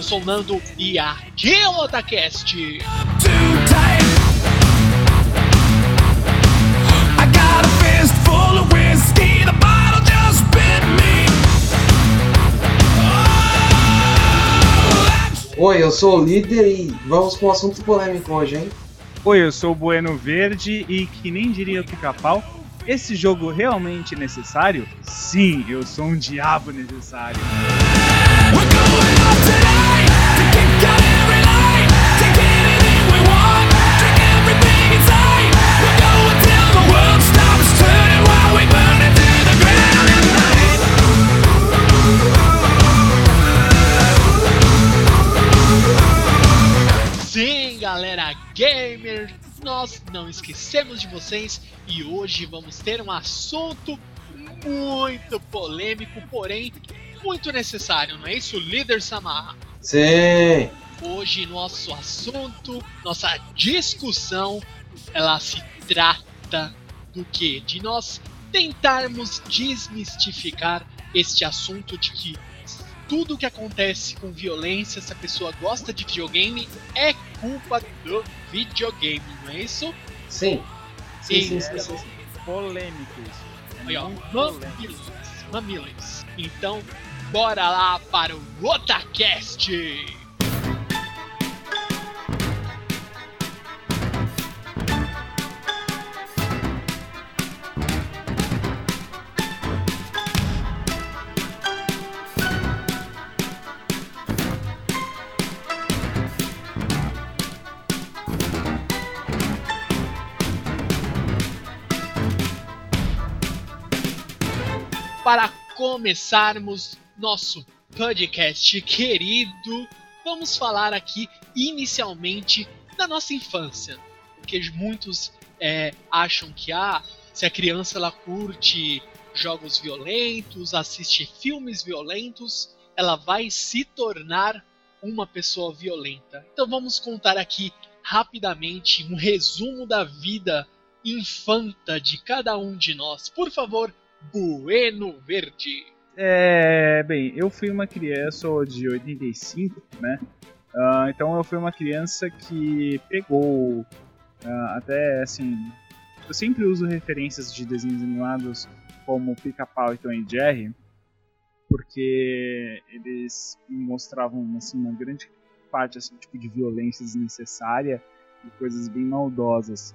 Oi, eu sou o Nando e aqui é o Otacast. Oh, Oi, eu sou o líder e vamos com um assunto polêmico hoje, hein? Oi, eu sou o Bueno Verde e que nem diria o pica-pau, esse jogo realmente necessário? Sim, eu sou um diabo necessário. we're going up tonight nós não esquecemos de vocês e hoje vamos ter um assunto muito polêmico, porém muito necessário, não é isso, líder Samar? Sim! Hoje nosso assunto, nossa discussão, ela se trata do que? De nós tentarmos desmistificar este assunto de que tudo que acontece com violência, se a pessoa gosta de videogame, é culpa do videogame, não é isso? Sim! Sim, sim, Então, sim, sim. Polêmico isso. Aí, ó, mamilhões, mamilhões. Então, bora lá para o Otacast! Para começarmos nosso podcast querido, vamos falar aqui inicialmente da nossa infância, porque muitos é, acham que ah, se a criança ela curte jogos violentos, assiste filmes violentos, ela vai se tornar uma pessoa violenta. Então vamos contar aqui rapidamente um resumo da vida infanta de cada um de nós. Por favor, Bueno Verde. É, bem, eu fui uma criança de 85, né? Ah, então eu fui uma criança que pegou ah, até assim. Eu sempre uso referências de desenhos animados como Pica-Pau e Tom e Jerry, porque eles mostravam assim uma grande parte assim tipo de violência desnecessária e coisas bem maldosas.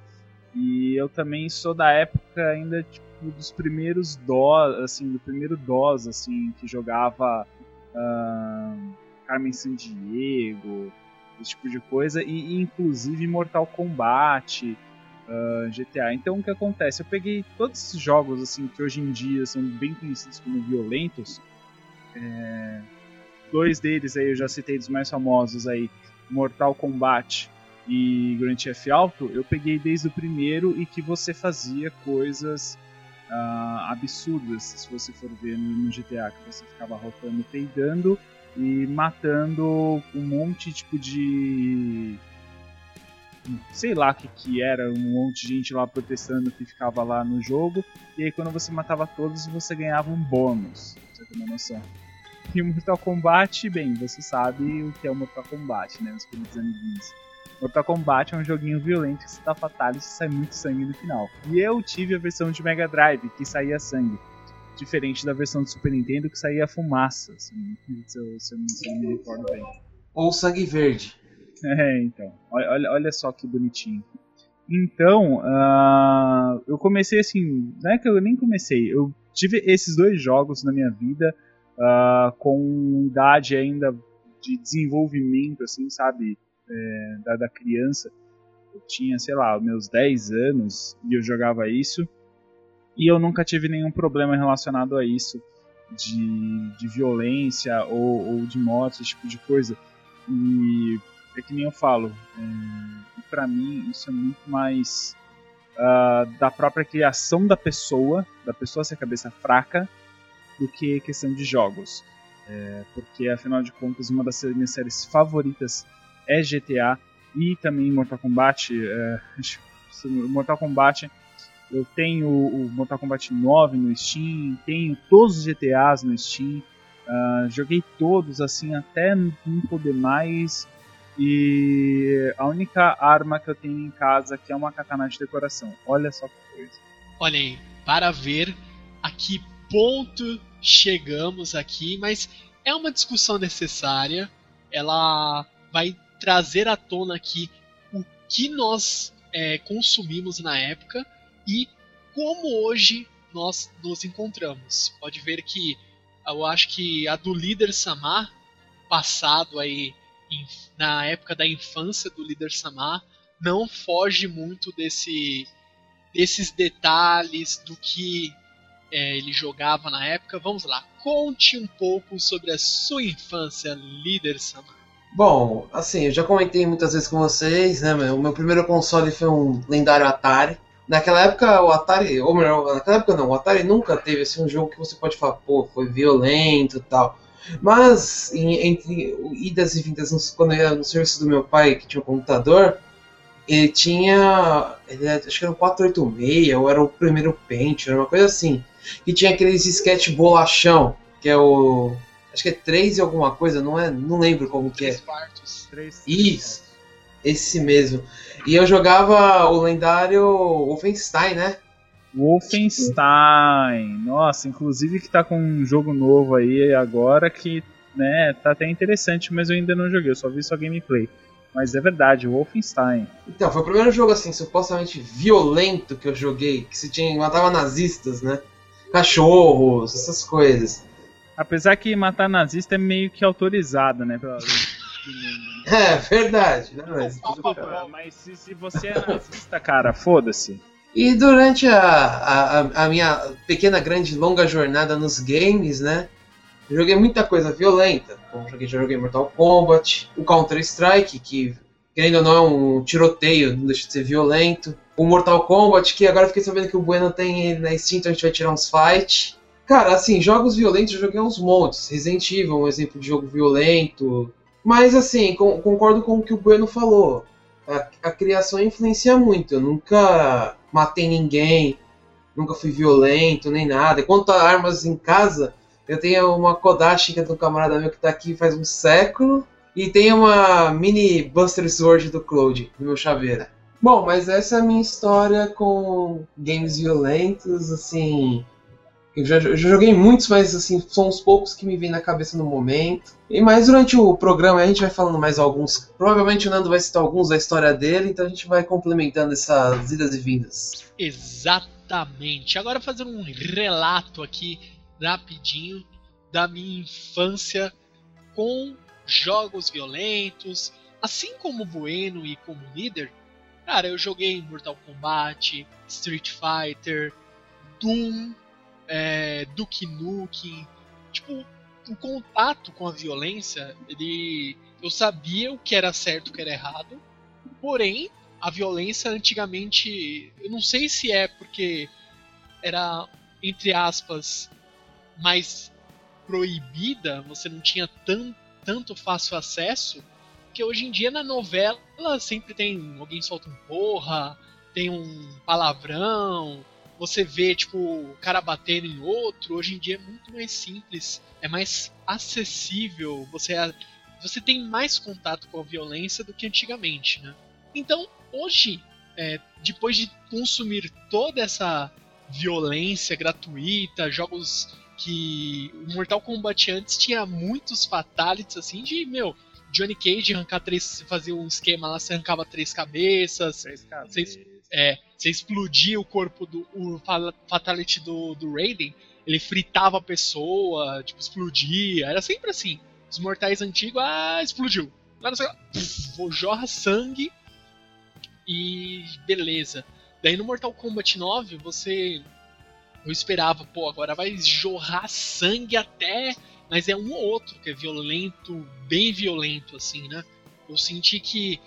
E eu também sou da época ainda tipo dos primeiros DOS, assim, do primeiro DOS, assim, que jogava ah, Carmen Sandiego, esse tipo de coisa, e, e inclusive Mortal Kombat, ah, GTA. Então o que acontece? Eu peguei todos esses jogos assim que hoje em dia são bem conhecidos como violentos. é, dois deles aí eu já citei dos mais famosos aí, Mortal Kombat e Grand Theft Auto, eu peguei desde o primeiro e que você fazia coisas ah, absurdas, se você for ver no, GTA, que você ficava rotando peidando, e matando um monte tipo de sei lá o que, que era, um monte de gente lá protestando que ficava lá no jogo, e aí quando você matava todos você ganhava um bônus, pra você ter uma noção. E o Mortal Kombat, bem, você sabe o que é o Mortal Kombat, né, os queridos amiguinhos. Mortal Kombat é um joguinho violento que você dá fatality e sai muito sangue no final. E eu tive a versão de Mega Drive, que saía sangue. Diferente da versão do Super Nintendo, que saía fumaça, assim, se, eu, se, eu, se eu me recordo bem. Ou sangue verde. É, então. Olha, olha só que bonitinho. Então, uh, eu comecei assim. Não é que eu nem comecei. Eu tive esses dois jogos na minha vida uh, com idade ainda de desenvolvimento, assim, sabe? É, da, da criança. Eu tinha, sei lá, meus 10 anos e eu jogava isso. E eu nunca tive nenhum problema relacionado a isso. De, de violência ou, ou de morte, esse tipo de coisa. E é que nem eu falo, é, para mim isso é muito mais uh, da própria criação da pessoa, da pessoa ser cabeça fraca, do que questão de jogos. É, porque afinal de contas, uma das minhas séries favoritas é GTA e também Mortal Kombat. É, Mortal Kombat, eu tenho o Mortal Kombat 9 no Steam, tenho todos os GTAs no Steam. Uh, joguei todos assim até não poder mais e a única arma que eu tenho em casa que é uma katana de decoração. Olha só que coisa. Olha aí, para ver a que ponto chegamos aqui, mas é uma discussão necessária. Ela vai trazer à tona aqui o que nós é, consumimos na época e como hoje nós nos encontramos. Pode ver que eu acho que a do líder Samar, passado aí na época da infância do líder Samar, não foge muito desse, desses detalhes do que é, ele jogava na época. Vamos lá, conte um pouco sobre a sua infância, líder Samar. Bom, assim, eu já comentei muitas vezes com vocês, né? O meu primeiro console foi um lendário Atari. Naquela época, o Atari, ou melhor, naquela época não, o Atari nunca teve assim, um jogo que você pode falar, pô, foi violento e tal. Mas, em, entre idas e vindas, quando eu ia no serviço do meu pai, que tinha um computador, ele tinha. Ele acho que era o 486, ou era o primeiro Paint, era uma coisa assim. Que tinha aqueles sketch bolachão, que é o. Acho que é 3 e alguma coisa, não é? Não lembro como que é. 3 quartos. Isso, esse mesmo. E eu jogava o lendário Wolfenstein, né? Wolfenstein. Nossa, inclusive que tá com um jogo novo aí agora que, né, tá até interessante, mas eu ainda não joguei, eu só vi só gameplay. Mas é verdade, Wolfenstein. Então, foi o primeiro jogo assim, supostamente violento que eu joguei, que se tinha matava nazistas, né? Cachorros, essas coisas. Apesar que matar nazista é meio que autorizado, né? Pela... É, verdade, né? Mas, mas se, se você é nazista, cara, foda-se. E durante a, a, a, minha pequena, grande, longa jornada nos games, né? Eu joguei muita coisa violenta. Como joguei, já joguei Mortal Kombat, o Counter-Strike, que querendo ou não é um tiroteio, não deixa de ser violento. O Mortal Kombat, que agora fiquei sabendo que o Bueno tem ele na Steam, então a gente vai tirar uns fight. Cara, assim, jogos violentos eu joguei uns montes. Resident Evil, um exemplo de jogo violento. Mas assim, com, concordo com o que o Bueno falou. A, a criação influencia muito. Eu nunca matei ninguém, nunca fui violento, nem nada. Quanto a armas em casa, eu tenho uma Kodashi, que é do camarada meu que tá aqui faz um século, e tem uma mini Buster Sword do Cloud, no meu chaveiro. Bom, mas essa é a minha história com games violentos, assim. Eu já, eu já, joguei muitos, mas assim, são os poucos que me vêm na cabeça no momento. E mais durante o programa a gente vai falando mais alguns. Provavelmente o Nando vai citar alguns da história dele, então a gente vai complementando essas idas e vindas. Exatamente. Agora fazendo um relato aqui rapidinho da minha infância com jogos violentos, assim como Bueno e como líder. Cara, eu joguei Mortal Kombat, Street Fighter, Doom, é, Duke Nukem. Tipo, o contato com a violência, ele. Eu sabia o que era certo e o que era errado. Porém, a violência antigamente. Eu não sei se é porque era, entre aspas, mais proibida, você não tinha tanto tanto fácil acesso, que hoje em dia na novela sempre tem alguém solta um porra, tem um palavrão, você vê tipo o cara batendo em outro. Hoje em dia é muito mais simples, é mais acessível. Você você tem mais contato com a violência do que antigamente, né? Então hoje, é, depois de consumir toda essa violência gratuita, jogos que o Mortal Kombat antes tinha muitos fatalities assim de, meu, Johnny Cage arrancar três, fazia um esquema lá, você arrancava três cabeças, Três cabeças. Vocês- é, você explodia o corpo do o fa- fatality do, do Raiden, ele fritava a pessoa, tipo, explodia, era sempre assim. Os mortais antigos, ah, explodiu. Lá puf, vou- jorra sangue e beleza. Daí no Mortal Kombat 9, você. Eu esperava, pô, agora vai jorrar sangue até. Mas é um ou outro que é violento, bem violento, assim, né? Eu senti que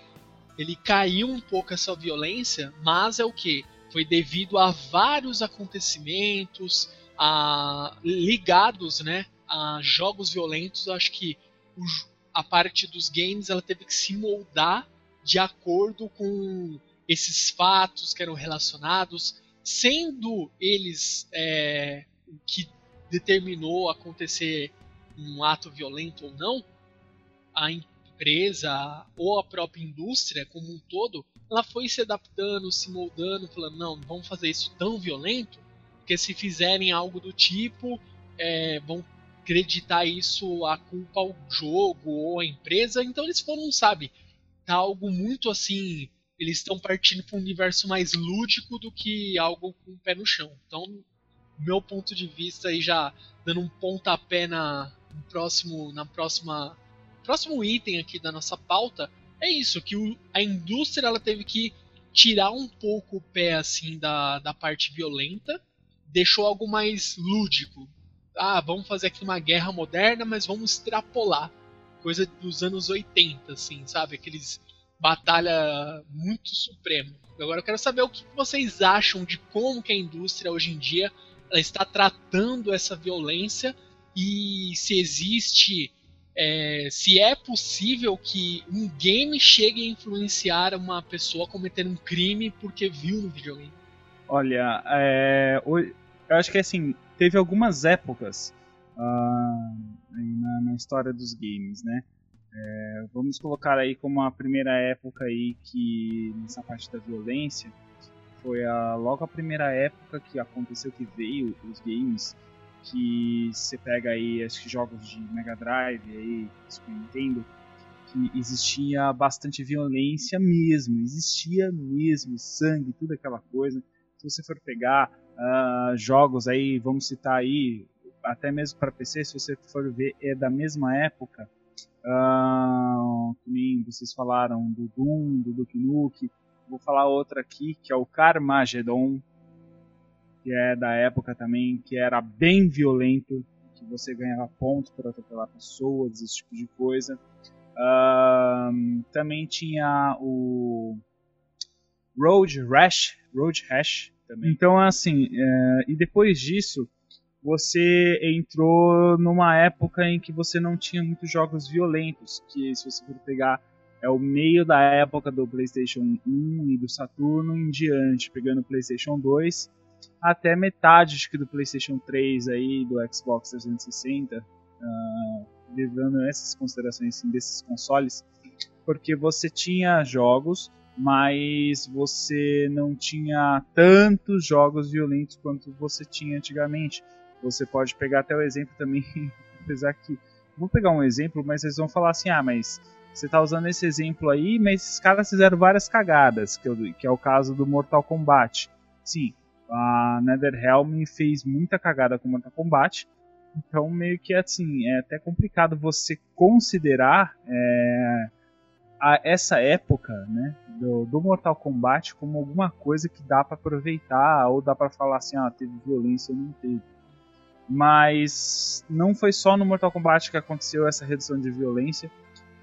ele caiu um pouco essa violência, mas é o que? Foi devido a vários acontecimentos a, ligados né, a jogos violentos. Eu acho que o a parte dos games ela teve que se moldar de acordo com esses fatos que eram relacionados, sendo eles é, o que determinou acontecer um ato violento ou não, a empresa ou a própria indústria como um todo, ela foi se adaptando, se moldando, falando, não, não vamos fazer isso tão violento, porque se fizerem algo do tipo, é, vão acreditar isso a culpa ao jogo ou à empresa, então eles foram, sabe, tá algo muito assim, eles estão partindo para um universo mais lúdico do que algo com o pé no chão. Então, meu ponto de vista aí já dando um pontapé na próximo na próxima próximo item aqui da nossa pauta é isso que o- a indústria ela teve que tirar um pouco o pé assim da, da parte violenta deixou algo mais lúdico. Ah vamos fazer aqui uma guerra moderna mas vamos extrapolar. Coisa dos anos 80 assim sabe? Aqueles batalha muito supremo. Agora eu quero saber o que vocês acham de como que a indústria hoje em dia está tratando essa violência e se existe, é, se é possível que um game chegue a influenciar uma pessoa a cometer um crime porque viu no videogame. Olha, é, eu acho que assim, teve algumas épocas aí na, na história dos games, né? É, vamos colocar aí como a primeira época aí que nessa parte da violência foi a, logo a primeira época que aconteceu que veio os games que você pega aí acho que jogos de Mega Drive aí Super Nintendo que existia bastante violência mesmo, existia mesmo sangue, tudo aquela coisa se você for pegar ah, jogos aí, vamos citar aí, até mesmo para PC, se você for ver, é da mesma época. ah, que vocês falaram do Doom, do Duke Nukem. Vou falar outra aqui, que é o Carmageddon, que é da época também, que era bem violento, que você ganhava pontos por atropelar pessoas, esse tipo de coisa. Ah, também tinha o Road Rash, Road Rash também. Então, assim, é, e depois disso, você entrou numa época em que você não tinha muitos jogos violentos, que se você for pegar é o meio da época do PlayStation 1 e do Saturno em diante, pegando o PlayStation 2 até metade do PlayStation 3 aí, do Xbox 360, ah, levando essas considerações assim, desses consoles, porque você tinha jogos mas você não tinha tantos jogos violentos quanto você tinha antigamente. Você pode pegar até o exemplo também, apesar que. Vou pegar um exemplo, mas vocês vão falar assim: ah, mas você está usando esse exemplo aí, mas esses caras fizeram várias cagadas, que é o caso do Mortal Kombat. Sim, a NetherRealm fez muita cagada com Mortal Kombat, então meio que assim, é até complicado você considerar. é, a essa época, né, do, do Mortal Kombat como alguma coisa que dá pra aproveitar ou dá pra falar assim, ah, teve violência ou não teve. Mas não foi só no Mortal Kombat que aconteceu essa redução de violência,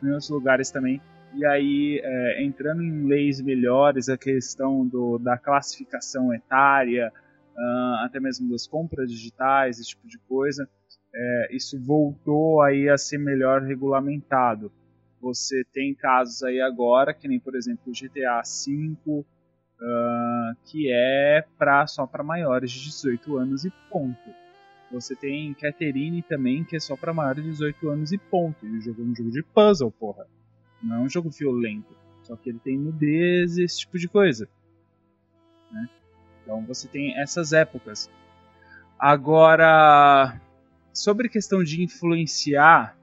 em outros lugares também. E aí, é, entrando em leis melhores, a questão do, da classificação etária, ah, até mesmo das compras digitais, esse tipo de coisa, é, isso voltou aí a ser melhor regulamentado. Você tem casos aí agora, que nem por exemplo o GTA V, uh, que é pra, só para maiores de 18 anos e ponto. Você tem Catherine também, que é só para maiores de 18 anos e ponto. E o jogo é um jogo de puzzle, porra. Não é um jogo violento. Só que ele tem nudez e esse tipo de coisa. Né? Então você tem essas épocas. Agora, sobre questão de influenciar,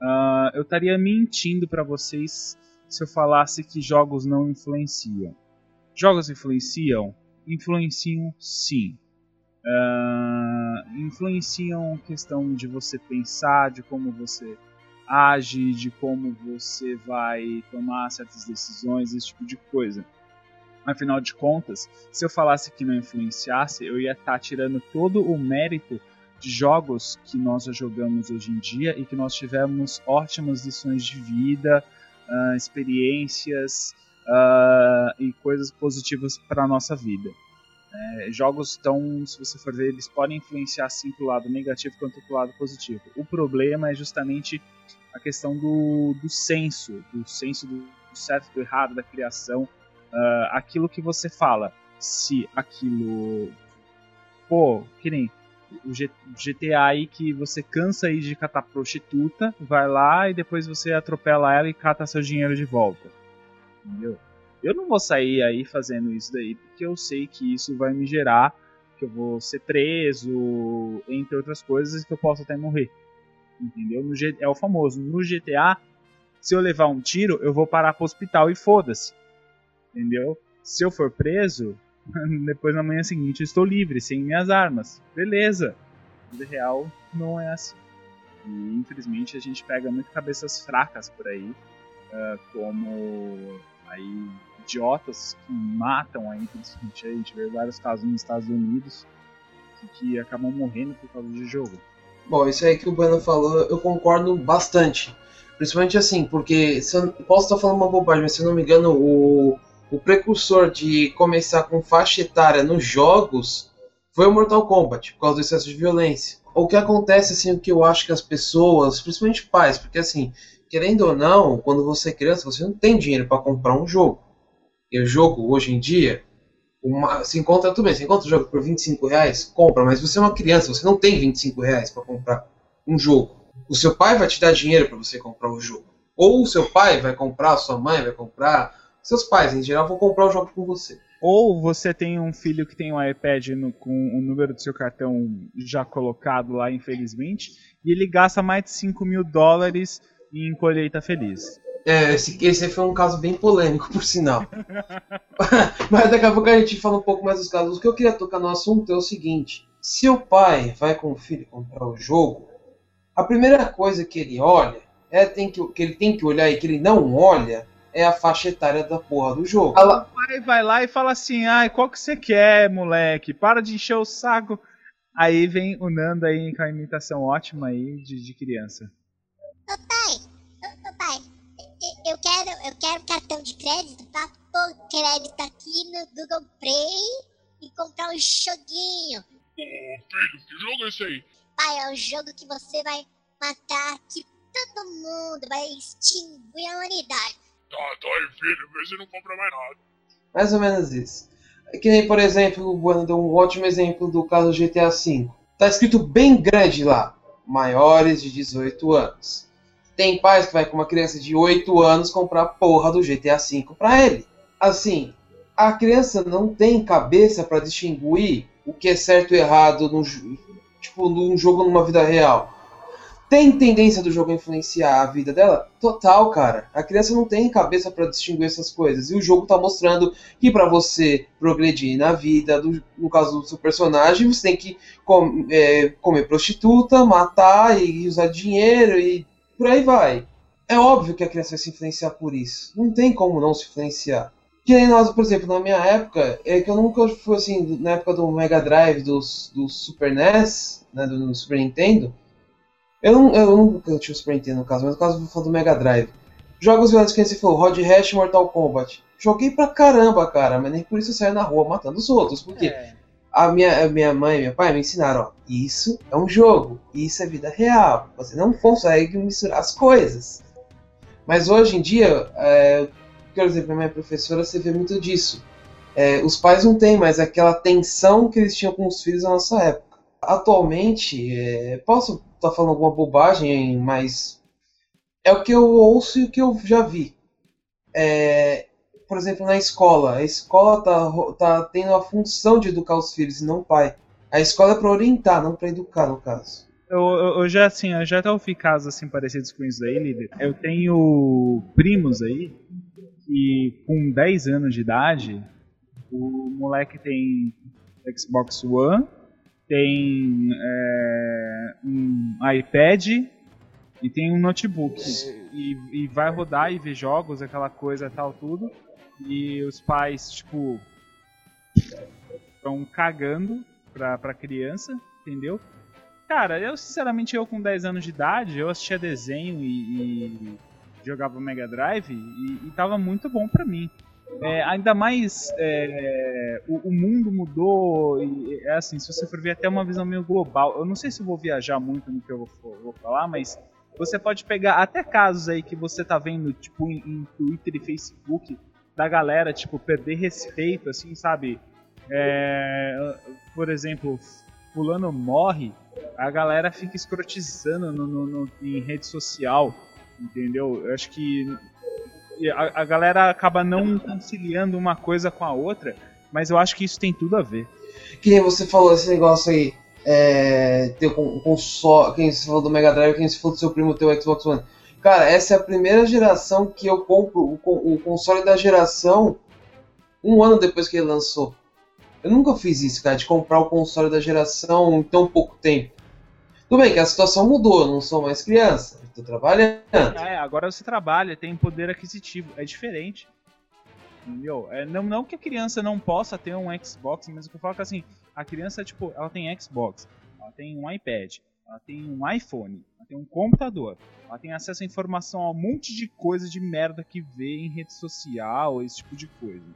uh, eu estaria mentindo para vocês se eu falasse que jogos não influenciam. Jogos influenciam? Influenciam sim. Uh, influenciam questão de você pensar, de como você age, de como você vai tomar certas decisões, esse tipo de coisa. Afinal de contas, se eu falasse que não influenciasse, eu ia estar tá tirando todo o mérito de jogos que nós já jogamos hoje em dia e que nós tivemos ótimas lições de vida, uh, experiências uh, e coisas positivas para a nossa vida. É, jogos tão, se você for ver, eles podem influenciar sim para o lado negativo quanto para o lado positivo. O problema é justamente a questão do, do senso, do senso do, certo do errado, da criação. Uh, aquilo que você fala, se aquilo. Pô, que nem o GTA aí que você cansa aí de catar prostituta, vai lá e depois você atropela ela e cata seu dinheiro de volta. Entendeu? Eu não vou sair aí fazendo isso daí porque eu sei que isso vai me gerar que eu vou ser preso, entre outras coisas, que eu posso até morrer. Entendeu? No G... É o famoso. No GTA, se eu levar um tiro, eu vou parar pro hospital e foda-se. Entendeu? Se eu for preso, depois na manhã seguinte eu estou livre, sem minhas armas. Beleza. Vida real não é assim. E infelizmente a gente pega muito cabeças fracas por aí, uh, como aí idiotas que matam aí, principalmente a gente vê vários casos nos Estados Unidos que, que acabam morrendo por causa de jogo. Bom, isso aí que o Bueno falou, eu concordo bastante. Principalmente assim, porque se eu posso estar falando uma bobagem, mas se eu não me engano, o, o precursor de começar com faixa etária nos jogos foi o Mortal Kombat, por causa do excesso de violência. O que acontece, assim, o que eu acho que as pessoas, principalmente pais, porque assim, querendo ou não, quando você é criança, você não tem dinheiro para comprar um jogo. E o jogo, hoje em dia, uma, se encontra, tudo bem, você encontra o jogo por 25 reais, compra, mas você é uma criança, você não tem 25 reais para comprar um jogo. O seu pai vai te dar dinheiro para você comprar o jogo. Ou o seu pai vai comprar, sua mãe vai comprar, seus pais em geral vão comprar o jogo com você. Ou você tem um filho que tem um iPad no, com o número do seu cartão já colocado lá, infelizmente, e ele gasta mais de 5 mil dólares em colheita feliz. É, esse, esse foi um caso bem polêmico, por sinal. Mas daqui a pouco a gente fala um pouco mais dos casos. O que eu queria tocar no assunto é o seguinte: se o pai vai com o filho comprar o jogo, a primeira coisa que ele olha, é tem que, que ele tem que olhar e que ele não olha, é a faixa etária da porra do jogo. O pai vai lá e fala assim: ai, qual que você quer, moleque? Para de encher o saco. Aí vem o Nando aí com a imitação ótima aí de, de criança. Papai, eu quero, eu quero cartão de crédito pra pôr crédito aqui no Google Play e comprar um joguinho. Ô filho, que jogo é esse aí? Pai, é um jogo que você vai matar aqui todo mundo, vai extinguir a humanidade. Tá, tá aí, filho, vê se não compra mais nada. Mais ou menos isso. É que nem, por exemplo, o Bueno deu um ótimo exemplo do caso GTA V. Tá escrito bem grande lá, maiores de 18 anos. Tem pais que vai com uma criança de 8 anos comprar a porra do GTA V pra ele. Assim, a criança não tem cabeça para distinguir o que é certo e errado no, tipo, num jogo numa vida real. Tem tendência do jogo influenciar a vida dela? Total, cara. A criança não tem cabeça para distinguir essas coisas. E o jogo tá mostrando que para você progredir na vida, do, no caso do seu personagem, você tem que com, é, comer prostituta, matar e usar dinheiro e por aí vai. É óbvio que a criança vai se influenciar por isso. Não tem como não se influenciar. Que nem nós, por exemplo, na minha época, é que eu nunca fui assim, na época do Mega Drive, do, do Super NES, né, do, do Super Nintendo. Eu, não, eu nunca tinha o Super Nintendo no caso, mas no caso eu vou falar do Mega Drive. Jogos violentos que você falou, Rod Hash Mortal Kombat. Joguei pra caramba, cara, mas nem por isso eu saio na rua matando os outros. Porque É. A minha, a minha mãe e meu pai me ensinaram, ó, isso é um jogo, isso é vida real. Você não consegue misturar as coisas. Mas hoje em dia, é, por exemplo, a minha professora, você vê muito disso. É, os pais não têm mais aquela tensão que eles tinham com os filhos na nossa época. Atualmente, é, posso estar falando alguma bobagem, mas é o que eu ouço e o que eu já vi. É, por exemplo, na escola. A escola tá, tá tendo a função de educar os filhos e não o pai. A escola é para orientar, não para educar, no caso. Eu, eu, eu já, assim, eu já até ouvi casos assim parecidos com isso aí, líder. Eu tenho primos aí que com 10 anos de idade, o moleque tem Xbox One, tem é, um iPad e tem um notebook. E, e vai rodar e ver jogos, aquela coisa tal, tudo. E os pais, tipo, estão cagando pra, pra criança, entendeu? Cara, eu sinceramente, eu com 10 anos de idade, eu assistia desenho e, e jogava Mega Drive e, e tava muito bom pra mim. É, ainda mais é, o, o mundo mudou e é assim, se você for ver até uma visão meio global, eu não sei se vou viajar muito no que eu vou, vou falar, mas você pode pegar até casos aí que você tá vendo, tipo, em, em Twitter e Facebook, da galera, tipo, perder respeito, assim, sabe? É, por exemplo, fulano morre, a galera fica escrotizando no, no- no- em rede social, entendeu? Eu acho que a, a galera acaba não conciliando uma coisa com a outra, mas eu acho que isso tem tudo a ver. Que nem você falou esse negócio aí, é, ter um console, quem você falou do Mega Drive, quem você falou do seu primo ter o Xbox One. Cara, essa é a primeira geração que eu compro o, o console da geração um ano depois que ele lançou. Eu nunca fiz isso, cara, de comprar o console da geração em tão pouco tempo. Tudo bem que a situação mudou, eu não sou mais criança, estou trabalhando. É, agora você trabalha, tem poder aquisitivo, é diferente. Entendeu? É, não, não que a criança não possa ter um Xbox, mas o que eu falo é que assim, a criança, tipo, ela tem Xbox, ela tem um iPad, ela tem um iPhone, ela tem um computador, ela tem acesso à informação a um monte de coisa de merda que vê em rede social, esse tipo de coisa.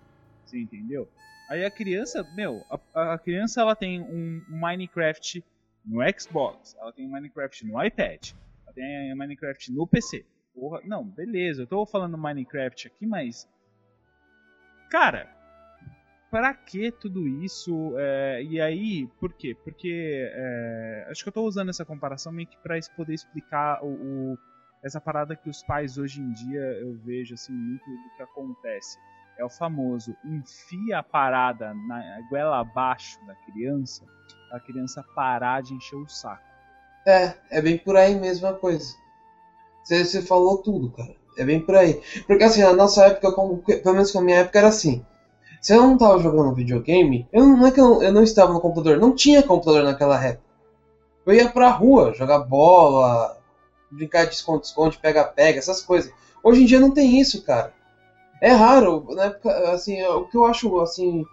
Você entendeu? Aí a criança, meu, a, a criança ela tem um, um Minecraft no Xbox, ela tem um Minecraft no iPad, ela tem Minecraft no PC. Porra, não, beleza, eu tô falando Minecraft aqui, mas. Cara, pra que tudo isso? É, e aí, por quê? Porque. é, acho que eu tô usando essa comparação meio que es- poder explicar o, o- essa parada que os pais hoje em dia eu vejo assim muito do que acontece. É o famoso enfia a parada na goela abaixo da criança, a criança parar de encher o saco. É, é bem por aí mesmo a coisa. Você, falou tudo, cara. É bem por aí. Porque assim, na nossa época, como, pelo menos na minha época, era assim. Se eu não tava jogando videogame, eu não, não é que eu, eu não estava no computador, não tinha computador naquela época. Eu ia pra rua jogar bola, brincar de esconde-esconde, pega-pega, essas coisas. Hoje em dia não tem isso, cara. É raro, na época, assim, o que eu acho, assim,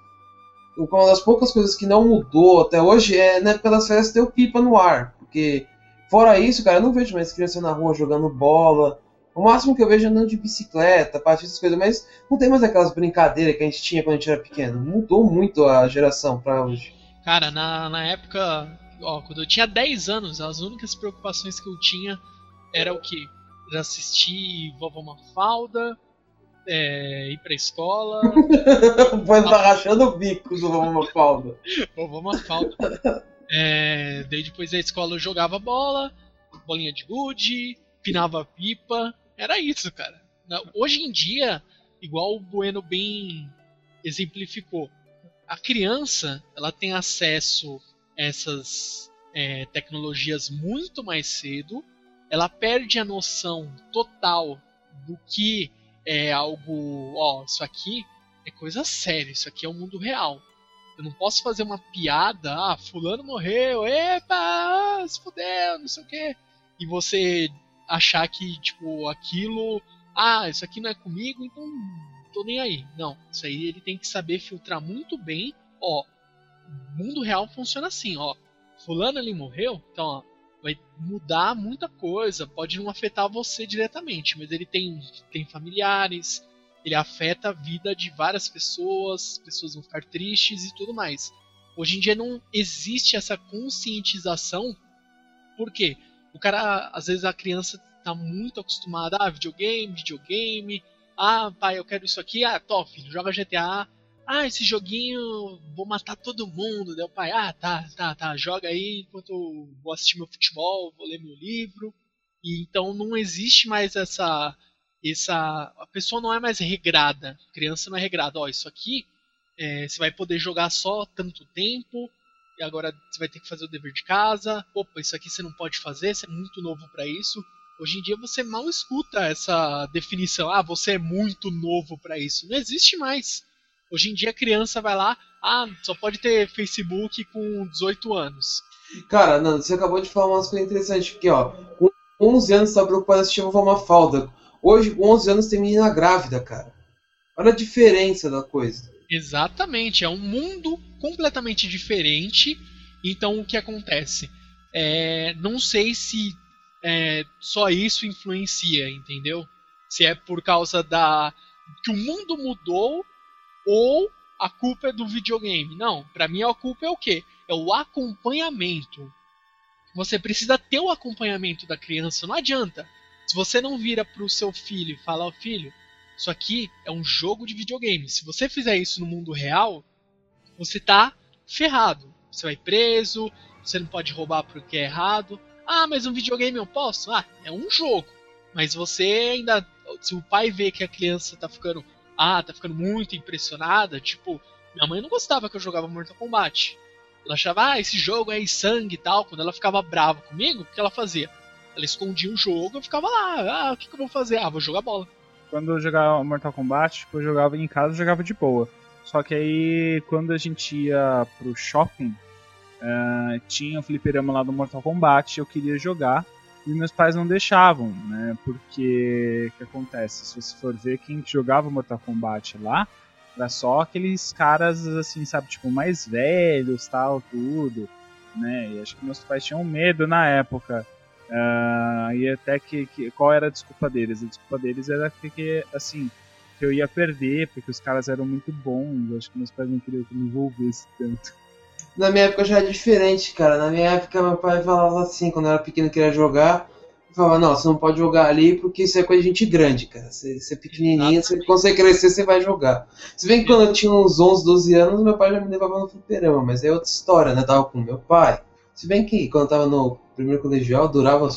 uma das poucas coisas que não mudou até hoje é na época das férias ter o pipa no ar. Porque, fora isso, cara, eu não vejo mais criança na rua jogando bola. O máximo que eu vejo é andando de bicicleta, patins, essas coisas, mas não tem mais aquelas brincadeiras que a gente tinha quando a gente era pequeno. Mudou muito a geração pra hoje. Cara, na, na época, ó, quando eu tinha 10 anos, as únicas preocupações que eu tinha era o quê? Era assistir Vovó Mafalda, é, ir pra escola, Pois tá rachando o bico do Vovô Mafalda. Vovó Mafalda. É, daí depois da escola eu jogava bola, bolinha de gude, pinava pipa. Era isso, cara. Hoje em dia, igual o Bueno bem exemplificou, a criança ela tem acesso a essas é, tecnologias muito mais cedo. Ela perde a noção total do que é algo. Ó, isso aqui é coisa séria, isso aqui é o mundo real. Eu não posso fazer uma piada, ah, fulano morreu, epa, se fudeu, não sei o quê. E você achar que, tipo, aquilo, ah, isso aqui não é comigo, então tô nem aí. Não, isso aí ele tem que saber filtrar muito bem, ó, mundo real funciona assim, ó. Fulano ali morreu, então, ó, vai mudar muita coisa, pode não afetar você diretamente, mas ele tem, tem familiares, ele afeta a vida de várias pessoas, pessoas vão ficar tristes e tudo mais. Hoje em dia não existe essa conscientização. Por quê? O cara, às vezes a criança tá muito acostumada, ah, videogame, videogame, ah, pai, eu quero isso aqui, ah, top, filho, joga GTA, ah, esse joguinho, vou matar todo mundo, daí o pai, ah, tá, tá, tá, joga aí enquanto eu vou assistir meu futebol, vou ler meu livro, e então não existe mais essa, essa, a pessoa não é mais regrada, a criança não é regrada, ó, isso aqui, é, você vai poder jogar só tanto tempo, e agora você vai ter que fazer o dever de casa. Opa, isso aqui você não pode fazer, você é muito novo para isso. Hoje em dia você mal escuta essa definição. Ah, você é muito novo para isso. Não existe mais. Hoje em dia a criança vai lá, ah, só pode ter Facebook com 18 anos. Cara, Nando, você acabou de falar umas coisas interessantes. Porque, ó, com 11 anos você tá preocupado em assistir uma falda. Hoje, com 11 anos, tem menina grávida, cara. Olha a diferença da coisa. Exatamente, é um mundo completamente diferente. Então o que acontece? É, não sei se é, só isso influencia, entendeu? Se é por causa da que o mundo mudou ou a culpa é do videogame. Não, para mim a culpa é o quê? É o acompanhamento. Você precisa ter o acompanhamento da criança, não adianta. Se você não vira pro seu filho e fala, oh, filho, isso aqui é um jogo de videogame. Se você fizer isso no mundo real, você tá ferrado. Você vai preso, você não pode roubar porque é errado. Ah, mas um videogame eu posso? Ah, é um jogo. Mas você ainda. Se o pai vê que a criança tá ficando. Ah, tá ficando muito impressionada. Tipo, minha mãe não gostava que eu jogava Mortal Kombat. Ela achava, ah, esse jogo é sangue e tal. Quando ela ficava brava comigo, o que ela fazia? Ela escondia o jogo, eu ficava lá, ah, o que, que eu vou fazer? Ah, vou jogar bola. Quando eu jogava Mortal Kombat, tipo, eu jogava em casa, eu jogava de boa. Só que aí, quando a gente ia pro shopping, uh, tinha o fliperama lá do Mortal Kombat, eu queria jogar, e meus pais não deixavam, né? Porque, o que acontece? Se você for ver quem jogava Mortal Kombat lá, era só aqueles caras, assim, sabe, tipo, mais velhos, tal, tudo, né? E acho que meus pais tinham medo na época. Uh, e até que, que, Qual era a desculpa deles? A desculpa deles era que, assim, que eu ia perder, porque os caras eram muito bons. Acho que meus pais não queriam que eu me envolvesse tanto. Na minha época já era diferente, cara. Na minha época meu pai falava assim, quando eu era pequeno queria jogar, falava, não, você não pode jogar ali porque isso é coisa de gente grande, cara. Você, você é pequenininho, você, quando você crescer, você vai jogar. Se bem que quando eu tinha uns 11, 12 anos, meu pai já me levava no fliperama, mas é outra história, né? Tava com meu pai. Se bem que quando eu tava no primeiro colegial, durava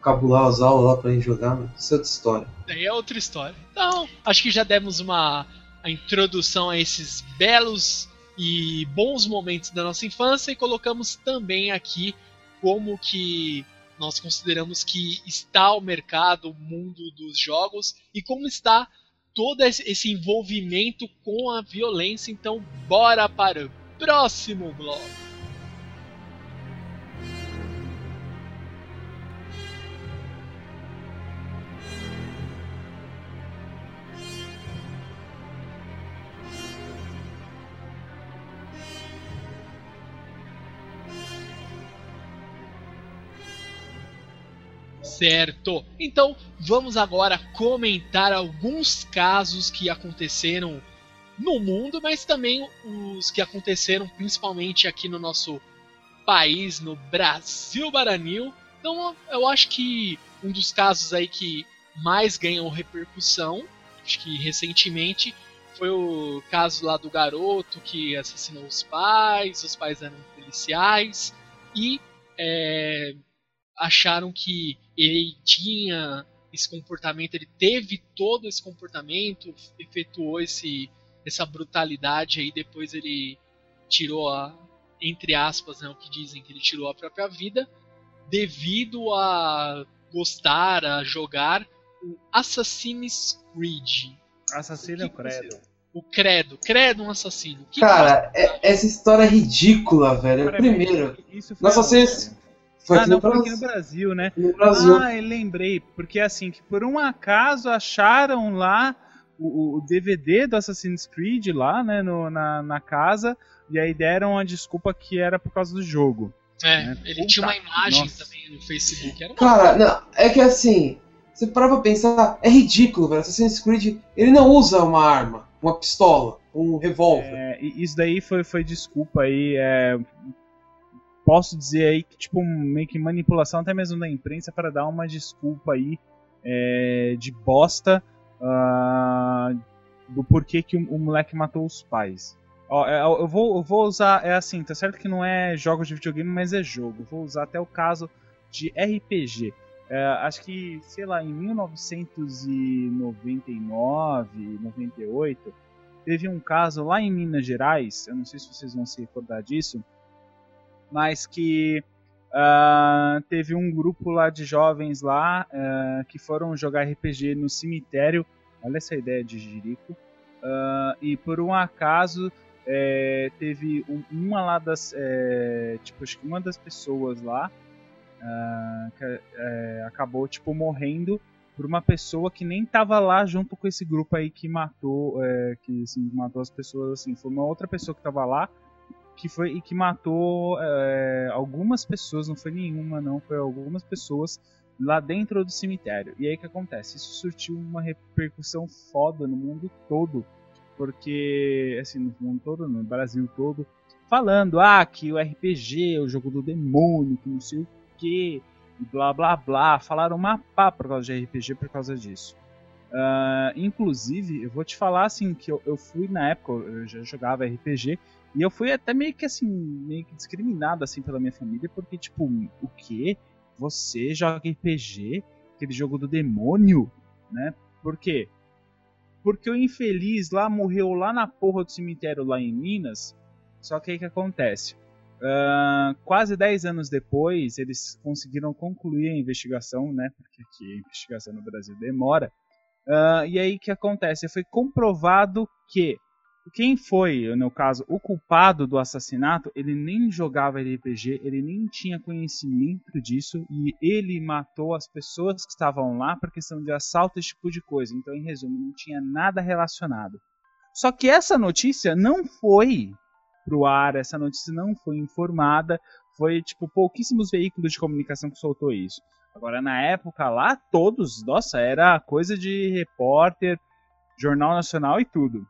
cabular as aulas lá pra ir jogar, mas isso é outra história. Daí é outra história. Então, acho que já demos uma a introdução a esses belos e bons momentos da nossa infância e colocamos também aqui como que nós consideramos que está o mercado, o mundo dos jogos e como está todo esse envolvimento com a violência. Então, bora para o próximo bloco. Certo. Então, vamos agora comentar alguns casos que aconteceram no mundo, mas também os que aconteceram principalmente aqui no nosso país, no Brasil Baranil. Então, eu acho que um dos casos aí que mais ganhou repercussão, acho que recentemente, foi o caso lá do garoto que assassinou os pais, os pais eram policiais e é, acharam que ele tinha esse comportamento, ele teve todo esse comportamento, efetuou esse, essa brutalidade aí, depois ele tirou a, entre aspas, né, o que dizem que ele tirou a própria vida, devido a gostar, a jogar o Assassin's Creed. Assassino é o Credo. O Credo, Credo um assassino. Que Cara, é, essa história é ridícula, velho. Primeiro, Isso foi no Assassin's foi ah, aqui não, no foi Brasil. aqui no Brasil, né? No Brasil. Ah, eu lembrei. Porque assim, que por um acaso acharam lá o, o DVD do Assassin's Creed lá, né, no, na, na casa, e aí deram a desculpa que era por causa do jogo. É, né? ele Puta, tinha uma imagem nossa. também no Facebook. Era uma Cara, não, é que assim, você para pra pensar, é ridículo, velho. Assassin's Creed, ele não usa uma arma. uma pistola, um revólver. É, e isso daí foi, foi desculpa aí. é, posso dizer aí que, tipo, meio que manipulação até mesmo da imprensa para dar uma desculpa aí é, de bosta ah, do porquê que o, o moleque matou os pais. Ó, é, eu, vou, eu vou usar, é assim, tá certo que não é jogos de videogame, mas é jogo. Eu vou usar até o caso de RPG. É, acho que, sei lá, em 1999, 98, teve um caso lá em Minas Gerais, eu não sei se vocês vão se recordar disso, mas que ah, teve um grupo lá de jovens lá ah, que foram jogar RPG no cemitério. Olha essa ideia de Jerico. Ah, e por um acaso é, teve um- uma lá das. é, tipo, acho que uma das pessoas lá que, é, acabou tipo morrendo por uma pessoa que nem tava lá junto com esse grupo aí que matou é, que assim, matou as pessoas assim foi uma outra pessoa que tava lá que foi e que matou é, algumas pessoas não foi nenhuma não foi algumas pessoas lá dentro do cemitério. E aí que acontece? Isso surtiu uma repercussão foda no mundo todo porque assim no mundo todo no Brasil todo falando ah que o RPG é o jogo do demônio que não sei o que blá blá blá falaram uma pá por causa de RPG por causa disso. Ah, inclusive eu vou te falar assim que eu, eu fui na época eu já jogava RPG e eu fui até meio que assim meio que discriminado assim pela minha família porque tipo o que você joga RPG aquele jogo do demônio né por quê porque o infeliz lá morreu lá na porra do cemitério lá em Minas só que aí que acontece ah, quase 10 anos depois, eles conseguiram concluir a investigação, né? Porque aqui a investigação no Brasil demora. Ah, e aí que acontece? Foi comprovado que quem foi, no caso, o culpado do assassinato, ele nem jogava RPG, ele nem tinha conhecimento disso e ele matou as pessoas que estavam lá por questão de assalto, esse tipo de coisa. Então, em resumo, não tinha nada relacionado. Só que essa notícia não foi pro ar, essa notícia não foi informada, foi tipo pouquíssimos veículos de comunicação que soltou isso. Agora na época lá todos, nossa, era coisa de repórter, jornal nacional e tudo.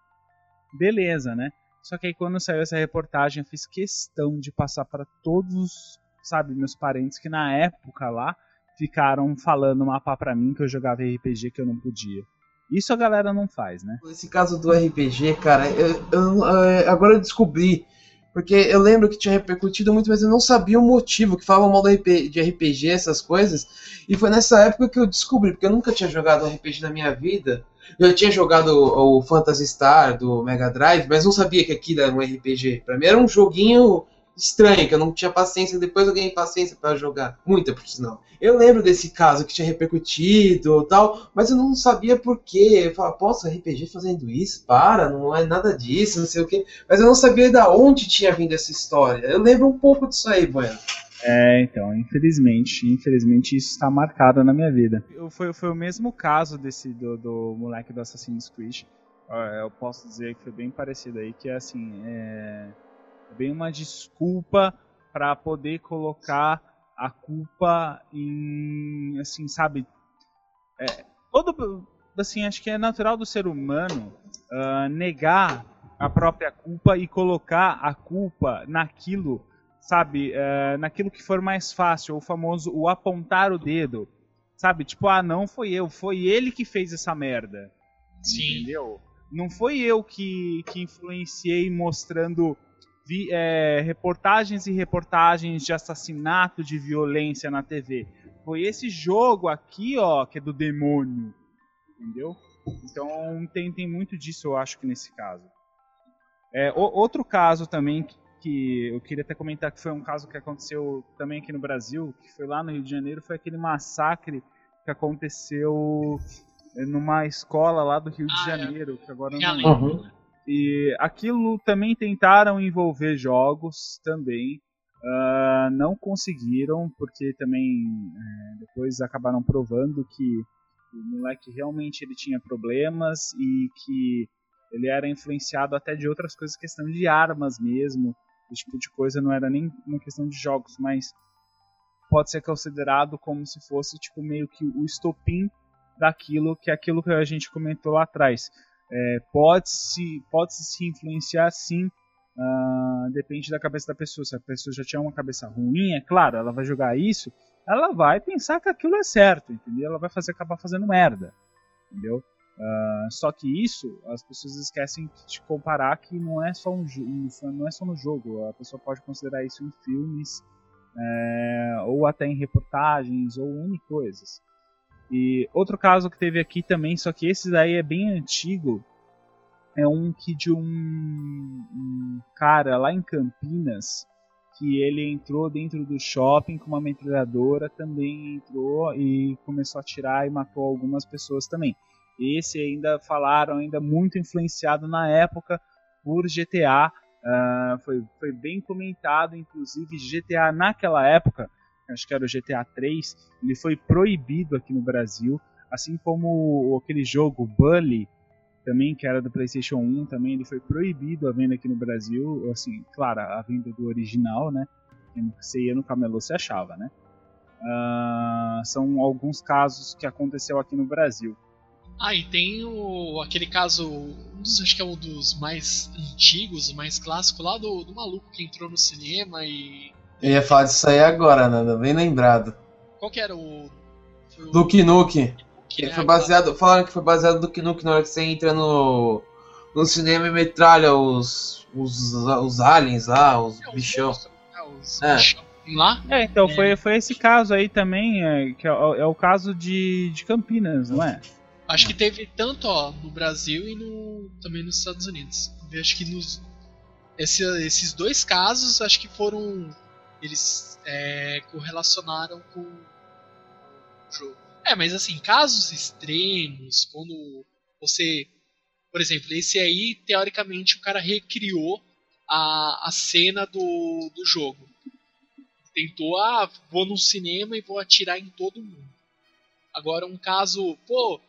Beleza, né? Só que aí quando saiu essa reportagem, eu fiz questão de passar para todos, sabe, meus parentes que na época lá ficaram falando uma pá pra mim que eu jogava RPG que eu não podia. Isso a galera não faz, né? Esse caso do RPG, cara, eu, eu- é, agora eu descobri. Porque eu lembro que tinha repercutido muito, mas eu não sabia o motivo, que falavam mal de RPG, essas coisas. E foi nessa época que eu descobri, porque eu nunca tinha jogado RPG na minha vida. Eu tinha jogado o, o Phantasy Star do Mega Drive, mas não sabia que aquilo era um RPG. Pra mim era um joguinho estranho, que eu não tinha paciência. Depois eu ganhei paciência pra jogar. Muita, por sinal. Eu lembro desse caso que tinha repercutido tal, mas eu não sabia por quê. Eu falava, poxa, RPG fazendo isso? Para, não é nada disso, não sei o quê. Mas eu não sabia da onde tinha vindo essa história. Eu lembro um pouco disso aí, Bueno. É, então, infelizmente, infelizmente isso está marcado na minha vida. Foi, foi o mesmo caso desse do, do moleque do Assassin's Creed. Eu posso dizer que foi bem parecido aí, que é assim, é, é bem uma desculpa para poder colocar a culpa em, assim, sabe, é, todo, assim, acho que é natural do ser humano ah, negar a própria culpa e colocar a culpa naquilo sabe, é, naquilo que for mais fácil, o famoso o apontar o dedo, sabe, tipo, ah, não foi eu, foi ele que fez essa merda, Sim. entendeu? Não foi eu que, que influenciei mostrando vi- é, reportagens e reportagens de assassinato, de violência na TV. Foi esse jogo aqui, ó, que é do demônio, entendeu? Então tem, tem muito disso, eu acho que nesse caso. É, o- outro caso também que, eu queria até comentar que foi um caso que aconteceu também aqui no Brasil, que foi lá no Rio de Janeiro, foi aquele massacre que aconteceu numa escola lá do Rio de Ah, é. Janeiro, que agora eu não lembro. lembro. E aquilo também tentaram envolver jogos também. ah, não conseguiram, porque também eh, depois acabaram provando que o moleque realmente ele tinha problemas e que ele era influenciado até de outras coisas, questão de armas mesmo, esse tipo de coisa não era nem uma questão de jogos, mas pode ser considerado como se fosse tipo meio que o estopim daquilo que é aquilo que a gente comentou lá atrás. é, pode se pode se influenciar sim. ah, depende da cabeça da pessoa. Se a pessoa já tinha uma cabeça ruim, é claro, ela vai jogar isso, ela vai pensar que aquilo é certo, entendeu? Ela vai fazer acabar fazendo merda, entendeu? Ah, só que isso as pessoas esquecem de comparar que não é só um não é só no jogo. A pessoa pode considerar isso em filmes é, ou até em reportagens ou N coisas. E outro caso que teve aqui também, só que esse daí é bem antigo, é um que de um, um cara lá em Campinas que ele entrou dentro do shopping com uma metralhadora, também entrou e começou a atirar e matou algumas pessoas também. Esse ainda falaram, ainda muito influenciado na época por GTA. ah, foi, foi bem comentado, inclusive GTA naquela época, acho que era o GTA 3, ele foi proibido aqui no Brasil, assim como aquele jogo Bully, também que era do PlayStation 1, também ele foi proibido a venda aqui no Brasil, assim, claro, a venda do original, né? Você ia no camelô, você achava, né? Ah, são alguns casos que aconteceu aqui no Brasil. Ah, e tem o, aquele caso, acho que é um dos mais antigos, mais clássico lá do, do maluco que entrou no cinema e. Eu ia falar disso aí agora, Nanda, bem lembrado. Qual que era o. Foi o Duke Nuke. que Ele é foi baseado. Falaram que foi baseado no Duke Nuke na hora que você entra no. No cinema e metralha os. os, os aliens lá, os é, os bichão. monstros, é, os É. bichão lá. É, então, É. Foi, foi esse caso aí também, é, que é, o- é o caso de, de Campinas, não é? Acho que teve tanto ó, no Brasil e no, também nos Estados Unidos. Eu Acho que nos, esse- esses dois casos, acho que foram. Eles é, correlacionaram com o jogo. É, mas assim, casos extremos, quando você. Por exemplo, esse aí, teoricamente, o cara recriou a, a cena do, do jogo. Tentou, ah, vou no cinema e vou atirar em todo mundo. Agora, um caso, pô,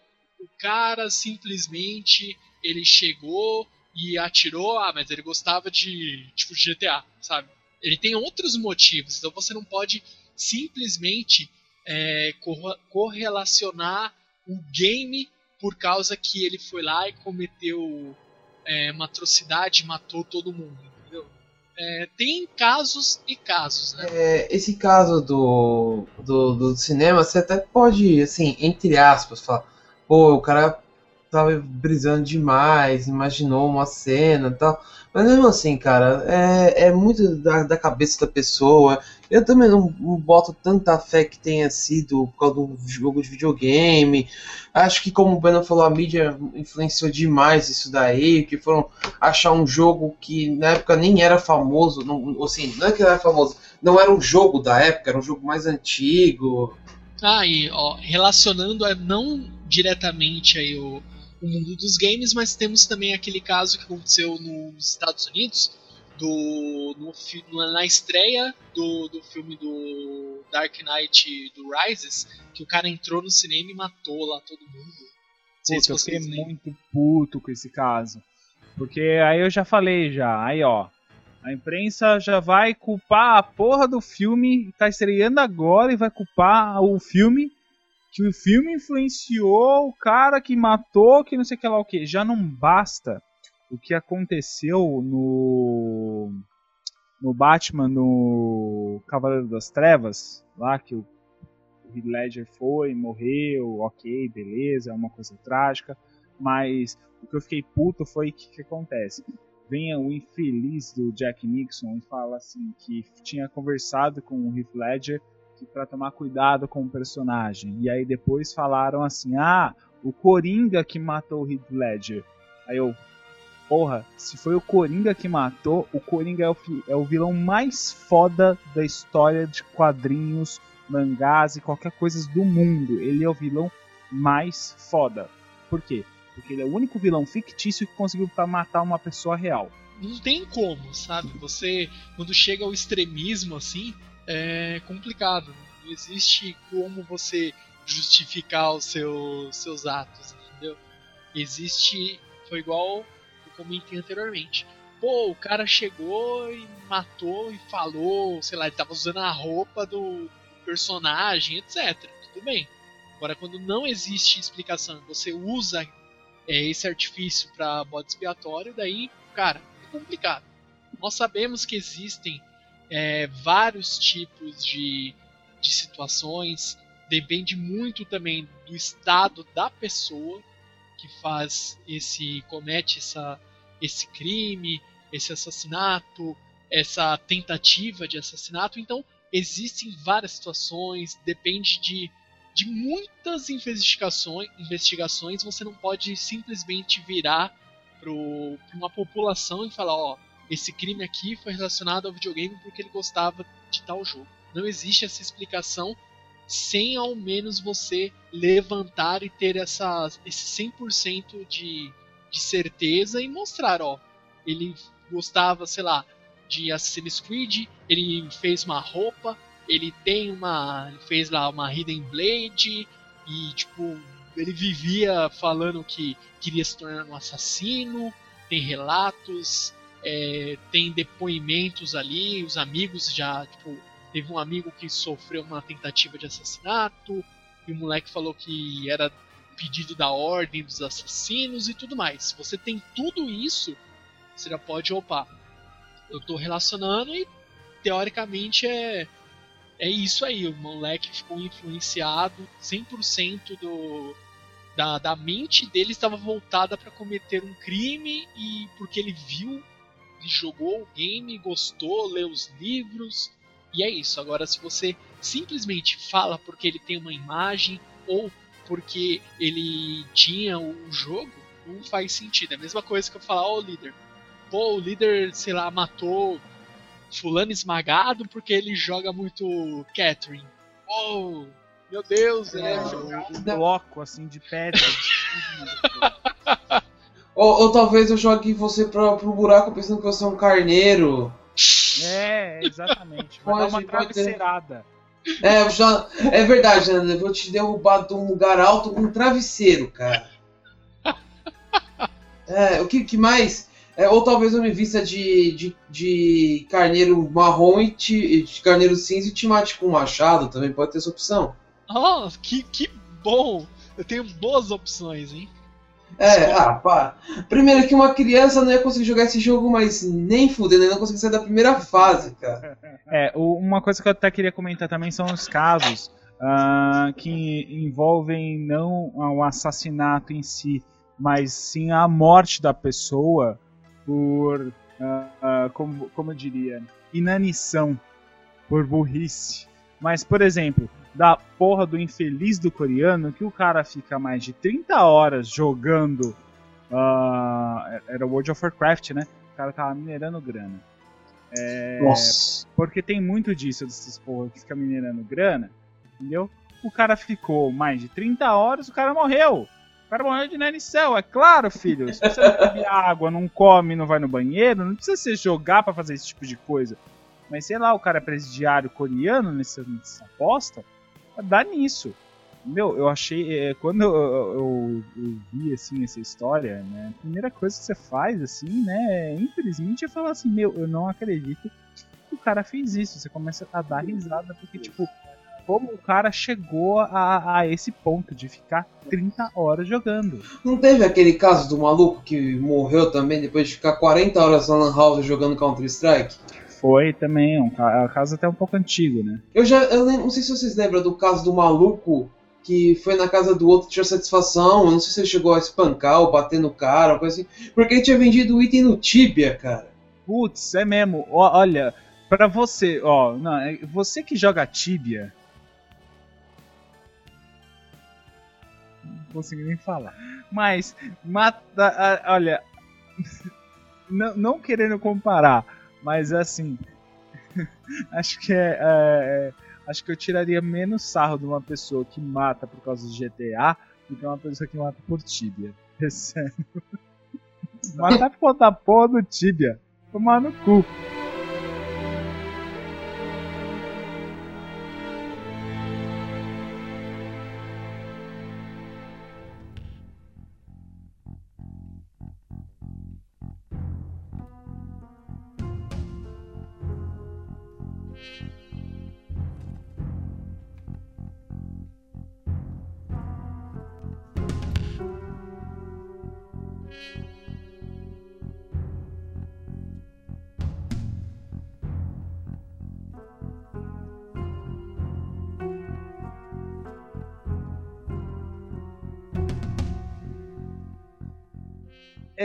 o cara simplesmente ele chegou e atirou, ah, mas ele gostava de tipo GTA, sabe? Ele tem outros motivos, então você não pode simplesmente é, correlacionar o game por causa que ele foi lá e cometeu é, uma atrocidade, matou todo mundo, entendeu? É, tem casos e casos, né? É, esse caso do, do, do cinema, você até pode, assim, entre aspas, falar, pô, o cara tava brisando demais, imaginou uma cena e tal. Mas mesmo assim, cara, é, é muito da, da cabeça da pessoa. Eu também não, boto tanta fé que tenha sido por causa do jogo de videogame. Acho que, como o Breno falou, a mídia influenciou demais isso daí, que foram achar um jogo que na época nem era famoso, não, assim, não é que era famoso, não era um jogo da época, era um jogo mais antigo. Ah, e ó, relacionando a não diretamente aí o, o mundo dos games, mas temos também aquele caso que aconteceu nos Estados Unidos, do, no, na estreia do, do filme do Dark Knight do Rises, que o cara entrou no cinema e matou lá todo mundo. Sei se Puta, eu fiquei lembram. muito puto com esse caso. Porque aí eu já falei já, aí ó. A imprensa já vai culpar a porra do filme, tá estreando agora e vai culpar o filme que o filme influenciou o cara que matou, que não sei que lá o que. Já não basta o que aconteceu no no Batman no Cavaleiro das Trevas, lá que o Heath Ledger foi, morreu, ok, beleza, é uma coisa trágica, mas o que eu fiquei puto foi o que, que acontece. Vem o infeliz do Jack Nixon e fala assim que tinha conversado com o Heath Ledger para tomar cuidado com o personagem. E aí depois falaram assim: "Ah, o Coringa que matou o Heath Ledger". Aí eu, porra, se foi o Coringa que matou, o Coringa é o, é o vilão mais foda da história de quadrinhos mangás e qualquer coisa do mundo. Ele é o vilão mais foda. Por quê? Porque ele é o único vilão fictício que conseguiu matar uma pessoa real. não tem como, sabe? Você, quando chega ao extremismo assim, é complicado. Não existe como você justificar os seus, seus atos, entendeu? Existe, foi igual eu comentei anteriormente. Pô, o cara chegou e matou e falou, sei lá, ele tava usando a roupa do personagem, etc. Tudo bem. Agora, quando não existe explicação, você usa é, esse artifício para bode expiatório, daí, cara, é complicado. Nós sabemos que existem é, vários tipos de, de situações, depende muito também do estado da pessoa que faz esse comete essa, esse crime, esse assassinato, essa tentativa de assassinato. Então existem várias situações, depende de, de muitas investigações, investigações. Você não pode simplesmente virar para uma população e falar, ó, esse crime aqui foi relacionado ao videogame porque ele gostava de tal jogo. Não existe essa explicação sem ao menos você levantar e ter essa, esse 100% de, de certeza e mostrar, ó, ele gostava, sei lá, de Assassin's Creed, ele fez uma roupa, ele tem uma, ele fez lá uma Hidden Blade e tipo, ele vivia falando que queria se tornar um assassino, tem relatos, é, tem depoimentos ali, os amigos já, tipo, teve um amigo que sofreu uma tentativa de assassinato, e o moleque falou que era pedido da ordem dos assassinos e tudo mais. Se você tem tudo isso, você já pode, opa, eu tô relacionando e teoricamente é é isso aí, o moleque ficou influenciado 100% do da, da mente dele estava voltada para cometer um crime e porque ele viu ele jogou o game, gostou, leu os livros, e é isso. Agora, se você simplesmente fala porque ele tem uma imagem ou porque ele tinha o jogo, não faz sentido. É a mesma coisa que eu falar, ó, oh, líder. Pô, o líder, sei lá, matou fulano esmagado porque ele joga muito Catherine. Oh, meu Deus, é, é um bloco assim de pedra. ou, ou, talvez eu jogue você pra, pro buraco pensando que você é um carneiro. É, exatamente. Vai pode, dar uma travesseirada. É, já, é verdade, Ana. Eu vou te derrubar de um lugar alto com um travesseiro, cara. É, o que, que mais? É, ou talvez eu me vista de, de, de carneiro marrom e te, de carneiro cinza e te mate com um machado, também pode ter essa opção. Oh, que, que bom! Eu tenho boas opções, hein? É, ah, pá. Primeiro que uma criança não ia conseguir jogar esse jogo, mas nem fudendo, não conseguir sair da primeira fase, cara. É, uma coisa que eu até queria comentar também são os casos uh, que envolvem não o assassinato em si, mas sim a morte da pessoa por, uh, uh, como, como eu diria, inanição, por burrice. Mas, por exemplo, da porra do infeliz do coreano que o cara fica mais de 30 horas jogando. Uh, era World of Warcraft, né? O cara tava minerando grana. É, Nossa. Porque tem muito disso, desses porra que fica minerando grana, entendeu? O cara ficou mais de 30 horas, o cara morreu. O cara morreu de inanição, é claro, filho. Se você não bebe água, não come, não vai no banheiro, não precisa você jogar para fazer esse tipo de coisa. Mas sei lá, o cara é presidiário coreano nessa, nessa aposta, dá nisso. Meu, eu achei. É, quando eu, eu, eu, vi assim essa história, né? A primeira coisa que você faz, assim, né? Infelizmente é falar assim, meu, eu não acredito que o cara fez isso. Você começa a dar risada, porque, tipo, como o cara chegou a, a esse ponto de ficar 30 horas jogando. Não teve aquele caso do maluco que morreu também depois de ficar 40 horas na Lan House jogando Counter-Strike? Foi também, um, é um caso até um pouco antigo, né? Eu já. Eu não sei se vocês lembram do caso do maluco que foi na casa do outro tinha satisfação. Eu não sei se ele chegou a espancar ou bater no cara, coisa assim. Porque ele tinha vendido o item no Tibia, cara. Putz, é mesmo. olha, para você, ó, não, é, você que joga Tibia. Não consigo nem falar. Mas, mata. Olha. não, não querendo comparar mas assim, acho que é, é, é, acho que eu tiraria menos sarro de uma pessoa que mata por causa de GTA do que uma pessoa que mata por Tibia. É sério. Matar por conta porra do Tibia. Tomar no cu.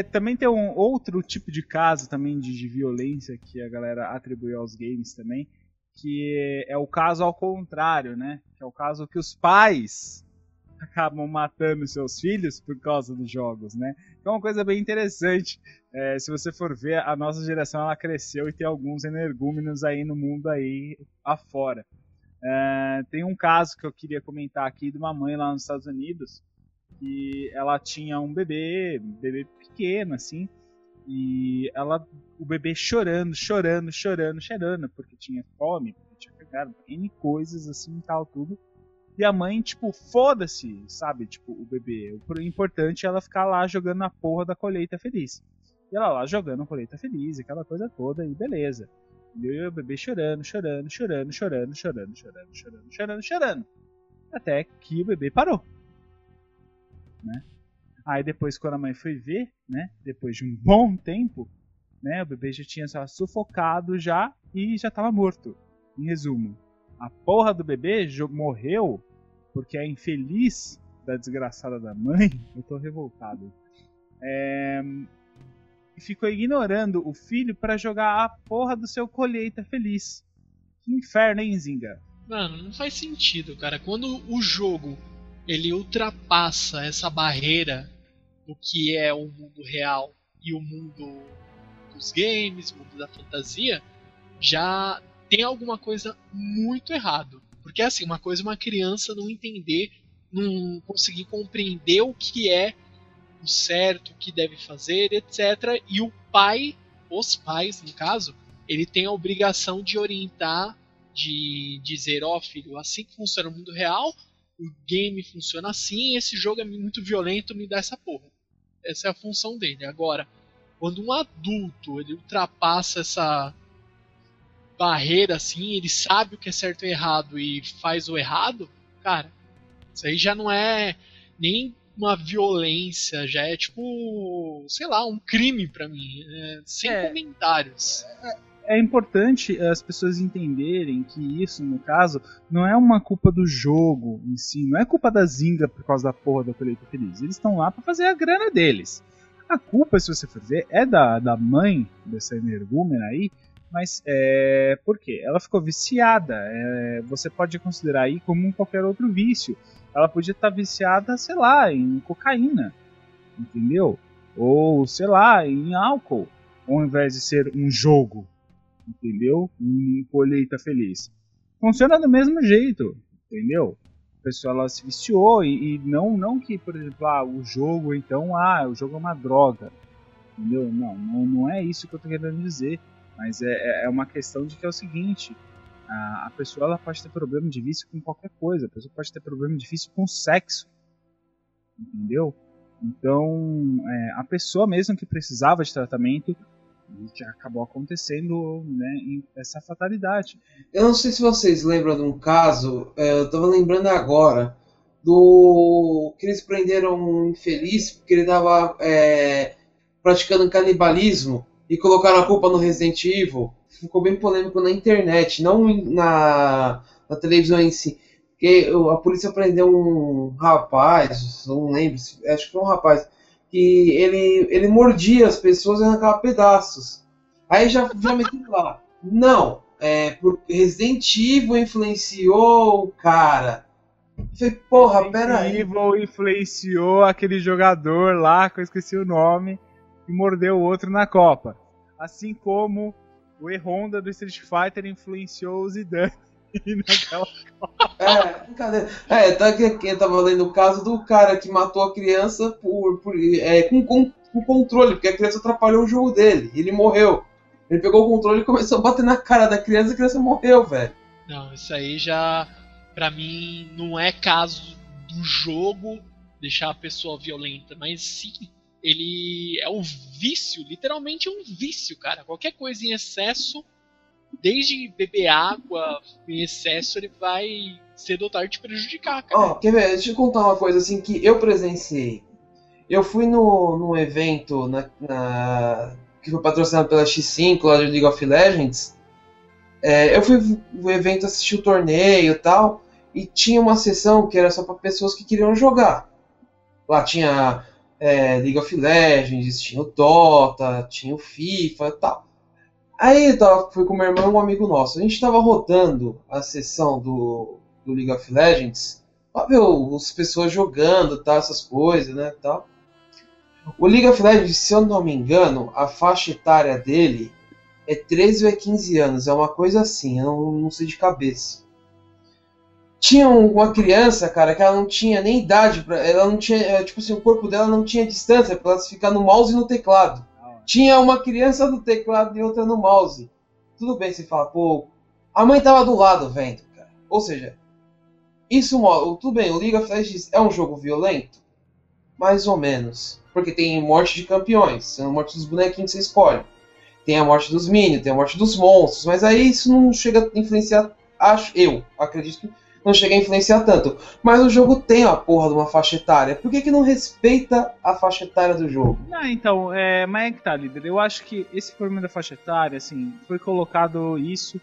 Também tem um outro tipo de caso também de, de violência que a galera atribui aos games também, que é o caso ao contrário, né? Que é o caso que os pais acabam matando seus filhos por causa dos jogos, né? Então é uma coisa bem interessante. É, se você for ver, a nossa geração ela cresceu e tem alguns energúmenos aí no mundo aí afora. É, tem um caso que eu queria comentar aqui de uma mãe lá nos Estados Unidos que ela tinha um bebê, um bebê pequeno assim, e ela o bebê chorando, chorando, chorando, chorando porque tinha fome, porque tinha cagado, N coisas assim, tal tudo. E a mãe, tipo, foda-se, sabe? Tipo, o bebê. O importante é ela ficar lá jogando a porra da colheita feliz. E ela lá jogando a colheita feliz, aquela coisa toda, e beleza. E o bebê chorando, chorando, chorando, chorando, chorando, chorando, chorando, chorando, chorando. Até que o bebê parou. Né? Aí depois, quando a mãe foi ver, né? Depois de um bom tempo, né? O bebê já tinha lá, sufocado já e já estava morto. Em resumo, a porra do bebê morreu porque a infeliz da desgraçada da mãe, eu tô revoltado, é, ficou ignorando o filho para jogar a porra do seu colheita feliz. Que inferno, hein, Zinga? Mano, não faz sentido, cara. Quando o jogo ele ultrapassa essa barreira do que é o mundo real e o mundo dos games, o mundo da fantasia, já tem alguma coisa muito errado. Porque assim, uma coisa é uma criança não entender, não conseguir compreender o que é o certo, o que deve fazer, etc. E o pai, os pais, no caso, ele tem a obrigação de orientar, de dizer, ó filho, assim que funciona o mundo real, o game funciona assim, esse jogo é muito violento, me dá essa porra. Essa é a função dele. Agora, quando um adulto ele ultrapassa essa barreira assim, ele sabe o que é certo e errado e faz o errado, cara, isso aí já não é nem uma violência, já é tipo, sei lá, um crime pra mim, é, sem É. comentários. é importante as pessoas entenderem que isso, no caso, não é uma culpa do jogo em si, não é culpa da Zinga por causa da porra da colheita feliz. Eles estão lá para fazer a grana deles. A culpa, se você for ver, é da, da mãe dessa energúmena aí, mas é. Por quê? Ela ficou viciada. é, você pode considerar aí como qualquer outro vício. Ela podia estar viciada, sei lá, em cocaína. Entendeu? Ou, sei lá, em álcool. Ao invés de ser um jogo entendeu? Um colheita feliz. Funciona do mesmo jeito, entendeu? A pessoa ela se viciou e, e não, não que, por exemplo, ah, o jogo então, ah, o jogo é uma droga, entendeu? Não, não, não é isso que eu tô querendo dizer, mas é, é- é uma questão de que é o seguinte, a, a pessoa ela pode ter problema de vício com qualquer coisa, a pessoa pode ter problema de vício com sexo, entendeu? Então, é, a pessoa mesmo que precisava de tratamento que acabou acontecendo né, essa fatalidade. Eu não sei se vocês lembram de um caso, é, eu tava lembrando agora, do que eles prenderam um infeliz porque ele tava é, praticando canibalismo e colocaram a culpa no Resident Evil. Ficou bem polêmico na internet, não na, na televisão em si. Porque a polícia prendeu um rapaz, não lembro, acho que foi um rapaz, que ele, ele mordia as pessoas e arrancava pedaços. Aí já, já meti lá. Não, é, por Resident Evil influenciou o cara. Eu falei, porra, pera aí. Evil influenciou aquele jogador lá, que eu esqueci o nome, e mordeu o outro na Copa. Assim como o E-Honda do Street Fighter influenciou o Zidane É, brincadeira. É, tá aqui, aqui, eu tava lendo o caso do cara que matou a criança por, por, é, com, com, com controle, porque a criança atrapalhou o jogo dele. E ele morreu. Ele pegou o controle e começou a bater na cara da criança e a criança morreu, velho. Não, isso aí já, pra mim, não é caso do jogo deixar a pessoa violenta, mas sim, ele é um vício, literalmente é um vício, cara. Qualquer coisa em excesso, desde beber água em excesso, ele vai cedo ou tarde te prejudicar, cara. Ó, quer ver? Deixa eu contar uma coisa assim que eu presenciei. Eu fui no, num evento na, na- que foi patrocinado pela X5 lá de League of Legends. É, eu fui no evento assistir o torneio e tal. E tinha uma sessão que era só para pessoas que queriam jogar. Lá tinha é, League of Legends, tinha o Dota, tinha o FIFA e tal. Aí eu tava, fui com meu irmão um amigo nosso. A gente tava rodando a sessão do, do League of Legends pra ver as pessoas jogando, tal, essas coisas, né, tal. O League of Legends, se eu não me engano, a faixa etária dele é 13 ou é 15 anos, é uma coisa assim, eu não, não sei de cabeça. Tinha um- uma criança, cara, que ela não tinha nem idade, pra, ela não tinha, é, tipo assim, o corpo dela não tinha distância pra ela ficar no mouse e no teclado. Tinha uma criança no teclado e outra no mouse. Tudo bem, você fala, pô, a mãe tava do lado vendo, cara. Ou seja, isso, tudo bem, o League of Legends é um jogo violento? Mais ou menos. Porque tem morte de campeões, são morte dos bonequinhos que você escolhe. Tem a morte dos minions, tem a morte dos monstros, mas aí isso não chega a influenciar, acho eu, acredito que não chega a influenciar tanto. Mas o jogo tem a porra de uma faixa etária. Por que, que não respeita a faixa etária do jogo? Ah, então, é, mas é que tá, líder. Eu acho que esse problema da faixa etária, assim, foi colocado isso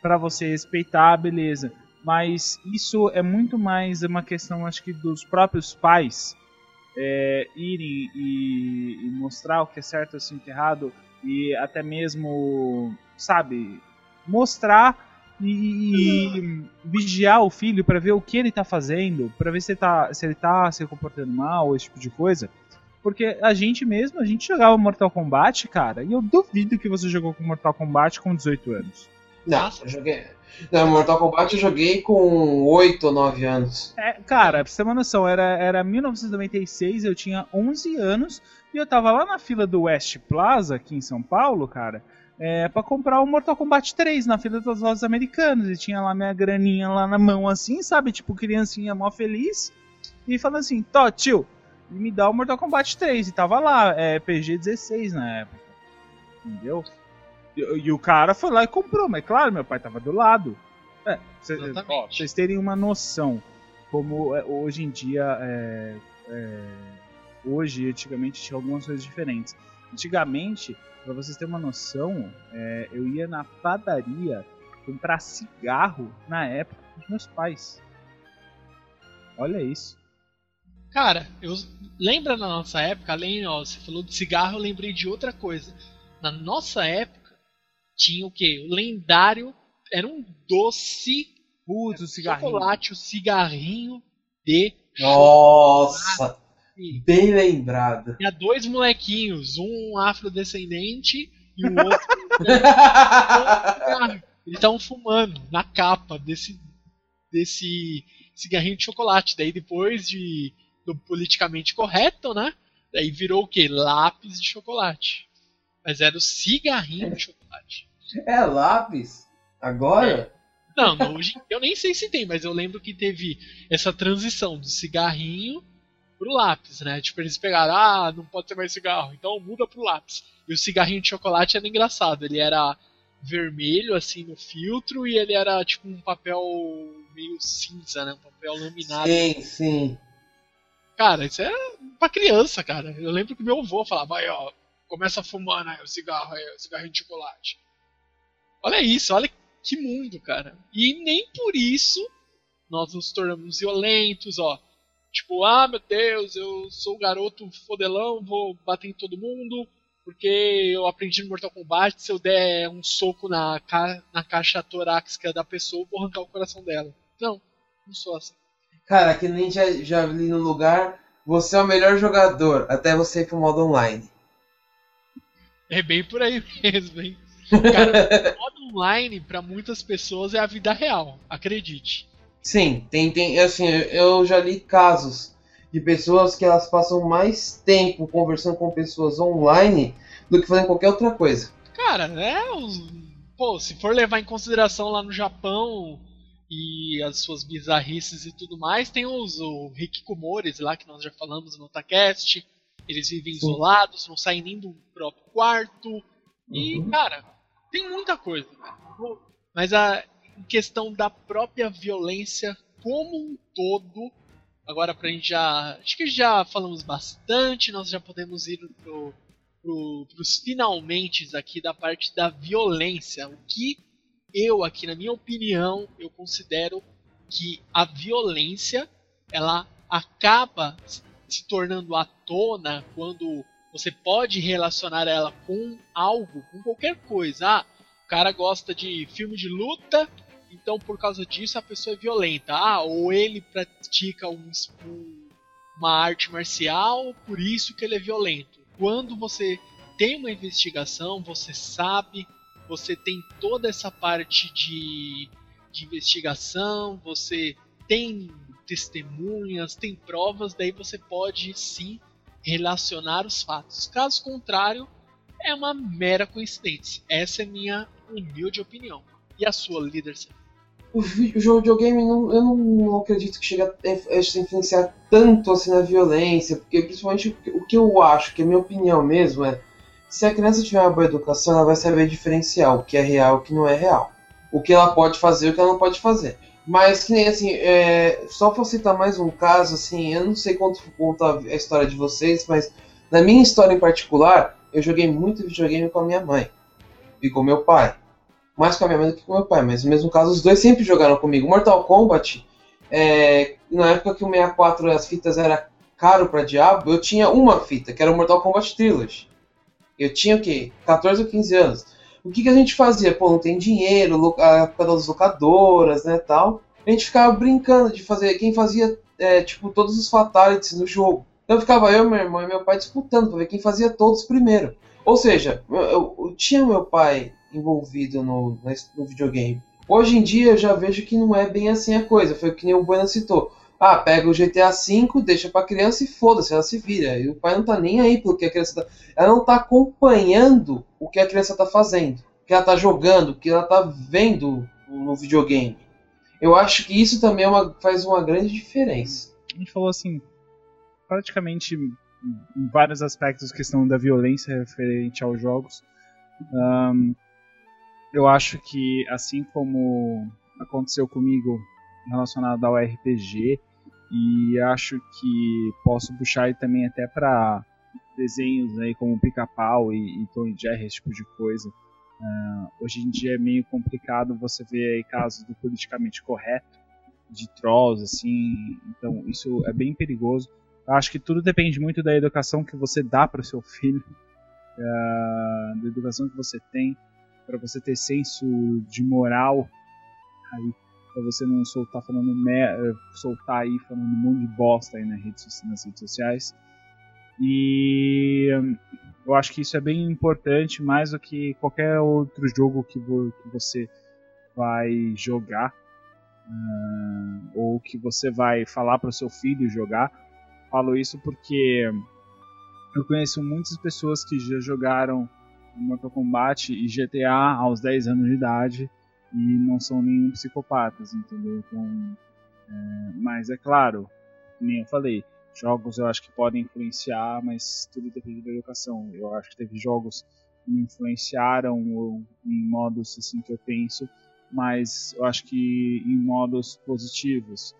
pra você respeitar, beleza. Mas isso é muito mais uma questão, acho que, dos próprios pais é, irem e, e mostrar o que é certo e o que é errado e até mesmo, sabe, mostrar e, e vigiar o filho pra ver o que ele tá fazendo, pra ver se ele tá, se ele tá se comportando mal, esse tipo de coisa. Porque a gente mesmo, a gente jogava Mortal Kombat, cara, e eu duvido que você jogou com Mortal Kombat com 18 anos. Não, Nossa. eu joguei. Não, Mortal Kombat eu joguei com 8 ou 9 anos. É, cara, pra você ter uma noção, era, era 1996, eu tinha 11 anos e eu tava lá na fila do West Plaza, aqui em São Paulo, cara, é, pra comprar o Mortal Kombat 3 na fila das lojas americanas. E tinha lá minha graninha lá na mão, assim, sabe? Tipo, criancinha mó feliz. E falando assim, Tó, tio, me dá o Mortal Kombat 3. E tava lá, é, PG-16 na época. Entendeu? E, e o cara foi lá e comprou, mas claro, meu pai tava do lado. É, vocês terem uma noção, como é, hoje em dia, é, é, hoje, antigamente, tinha algumas coisas diferentes. Antigamente, pra vocês terem uma noção, é, eu ia na padaria comprar cigarro na época dos meus pais. Olha isso. Cara, eu lembra na nossa época, além, ó, você falou de cigarro, eu lembrei de outra coisa. Na nossa época tinha o quê? O lendário era um doce Putz, o cigarrinho. chocolate, o cigarrinho de Nossa, chocolate. Bem lembrado. Tinha dois molequinhos, um afrodescendente e o outro. Eles estavam fumando na capa desse, desse cigarrinho de chocolate. Daí depois de do politicamente correto, né? Daí virou o quê? Lápis de chocolate. Mas era o cigarrinho de chocolate. É lápis? Agora? Não, não, hoje eu nem sei se tem, mas eu lembro que teve essa transição do cigarrinho pro lápis, né? Tipo, eles pegaram, ah, não pode ter mais cigarro, então muda pro lápis. E o cigarrinho de chocolate era engraçado, ele era vermelho, assim, no filtro, e ele era tipo um papel meio cinza, né? Um papel laminado. Sim, sim. Cara, isso é pra criança, cara. Eu lembro que meu avô falava, aí, ó, começa a fumar, né? O cigarro aí, o cigarrinho de chocolate. Olha isso, olha que mundo, cara. E nem por isso nós nos tornamos violentos, ó. Tipo, ah, meu Deus, eu sou o garoto fodelão, vou bater em todo mundo, porque eu aprendi no Mortal Kombat, se eu der um soco na, ca na caixa torácica da pessoa, eu vou arrancar o coração dela. Não, não sou assim. Cara, que nem já, já li no lugar, você é o melhor jogador, até você ir pro modo online. É bem por aí mesmo, hein? Cara, o modo online, pra muitas pessoas, é a vida real, acredite. Sim, tem, tem, assim, eu já li casos de pessoas que elas passam mais tempo conversando com pessoas online do que fazendo qualquer outra coisa. Cara, é. Pô, se for levar em consideração lá no Japão e as suas bizarrices e tudo mais, tem os o Hikikomores lá que nós já falamos no Otacast. Eles vivem Sim. isolados, não saem nem do próprio quarto. E, Uhum. cara, tem muita coisa. cara. Mas a questão da própria violência como um todo, agora pra gente já. Acho que já falamos bastante, nós já podemos ir pro, pro, pros finalmente aqui da parte da violência. O que eu, aqui na minha opinião, eu considero que a violência ela acaba se tornando à tona quando você pode relacionar ela com algo, com qualquer coisa. Ah, o cara gosta de filme de luta, então por causa disso a pessoa é violenta. Ah, ou ele pratica um, um- uma arte marcial, por isso que ele é violento. Quando você tem uma investigação, você sabe, você tem toda essa parte de, de investigação, você tem testemunhas, tem provas, daí você pode sim relacionar os fatos. Caso contrário, é uma mera coincidência. Essa é minha humilde opinião. E a sua, líder? O, o jogo videogame, não, eu não, não acredito que chega a, a influenciar tanto assim na violência, porque principalmente o que- o que eu acho, que é a minha opinião mesmo, é se a criança tiver uma boa educação, ela vai saber diferenciar o que é real e o que não é real. O que ela pode fazer e o que ela não pode fazer. Mas que nem assim, é, só pra citar mais um caso, assim, eu não sei quanto conta a história de vocês, mas na minha história em particular, eu joguei muito videogame com a minha mãe e com meu pai. Mais com a minha mãe do que com meu pai, mas no mesmo caso, os dois sempre jogaram comigo. Mortal Kombat, é, na época que o 64 as fitas era caro pra diabo, eu tinha uma fita, que era o Mortal Kombat Trilogy. Eu tinha o quê? 14 ou 15 anos. O que, que a gente fazia? Pô, não tem dinheiro, a época das locadoras, né, tal. A gente ficava brincando de fazer, quem fazia, é, tipo, todos os fatalities no jogo. Então ficava eu, meu irmão e meu pai disputando pra ver quem fazia todos primeiro. Ou seja, eu- eu tinha meu pai envolvido no, no videogame. Hoje em dia eu já vejo que não é bem assim a coisa. Foi o que nem o Bueno citou. Ah, pega o GTA V, deixa pra criança e foda-se, ela se vira. E o pai não tá nem aí pelo que a criança tá. Ela não tá acompanhando o que a criança tá fazendo. O que ela tá jogando, o que ela tá vendo no videogame. Eu acho que isso também é uma- faz uma grande diferença. A gente falou assim, praticamente em vários aspectos questão da violência referente aos jogos. Ahn, eu acho que assim como aconteceu comigo relacionado ao RPG e acho que posso puxar também até para desenhos aí como Pica-Pau e, e Tom e Jerry, esse tipo de coisa. Ah, hoje em dia é meio complicado você ver casos do politicamente correto, de trolls, assim, então isso é bem perigoso. Eu acho que tudo depende muito da educação que você dá para o seu filho, ah, da educação que você tem, para você ter senso de moral aí você não soltar falando eh, soltar aí falando um monte de bosta aí nas redes, nas redes sociais. E hum, eu acho que isso é bem importante, mais do que qualquer outro jogo que, vo- que você vai jogar ah, ou que você vai falar para o seu filho jogar. Falo isso porque eu conheço muitas pessoas que já jogaram Mortal Kombat e GTA aos 10 anos de idade e não são nenhum psicopatas, entendeu? Então, é, mas é claro, nem eu falei, jogos eu acho que podem influenciar, mas tudo depende da educação. Eu acho que teve jogos que me influenciaram em modos assim que eu penso, mas eu acho que em modos positivos.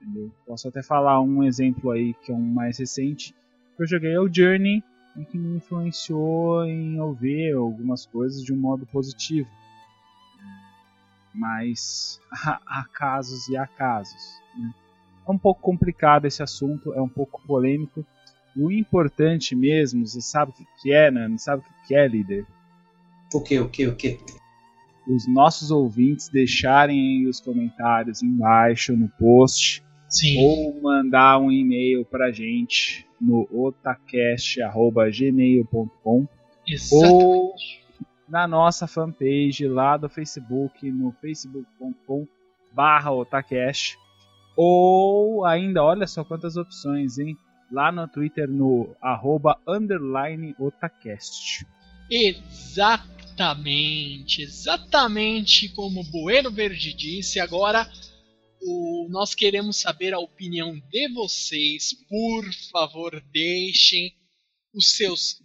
Entendeu? Posso até falar um exemplo aí que é um mais recente, que eu joguei é o Journey e que me influenciou em eu ver algumas coisas de um modo positivo mas há, casos e há casos. né? É um pouco complicado esse assunto, é um pouco polêmico. O importante mesmo, você sabe o que que é, né? Sabe o que que é, líder? O que, o que, o que? Os nossos ouvintes deixarem aí os comentários embaixo no post Sim. ou mandar um e-mail pra gente no otacast.gmail.com ou na nossa fanpage lá do Facebook, no facebook.com barra otacast, ou ainda, olha só quantas opções, hein? Lá no Twitter, no arroba underline otacast. Exatamente, exatamente como o Bueno Verde disse. Agora, o- nós queremos saber a opinião de vocês. Por favor, deixem os seus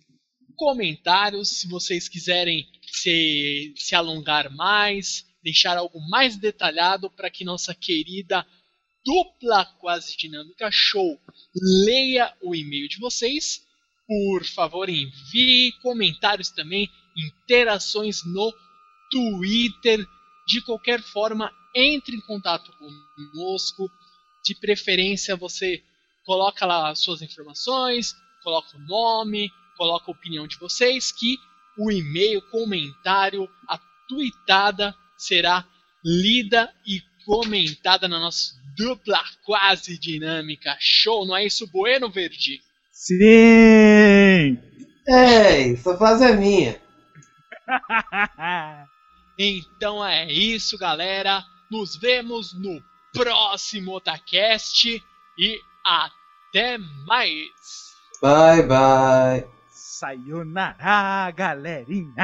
comentários se vocês quiserem se, se alongar mais, deixar algo mais detalhado para que nossa querida dupla quase dinâmica show leia o e-mail de vocês. Por favor, envie comentários também, interações no Twitter. De qualquer forma, entre em contato conosco. De preferência, você coloca lá as suas informações, coloca o nome, coloca a opinião de vocês, que o e-mail, comentário, a tweetada será lida e comentada na nossa dupla quase dinâmica. Show, não é isso, Bueno Verde? Sim! Ei, essa fase é minha. Então é isso, galera. Nos vemos no próximo Otacast e até mais. Bye, bye. Sayonara, galerinha!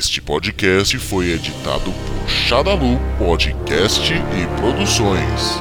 Este podcast foi editado por Shadalu Podcast e Produções.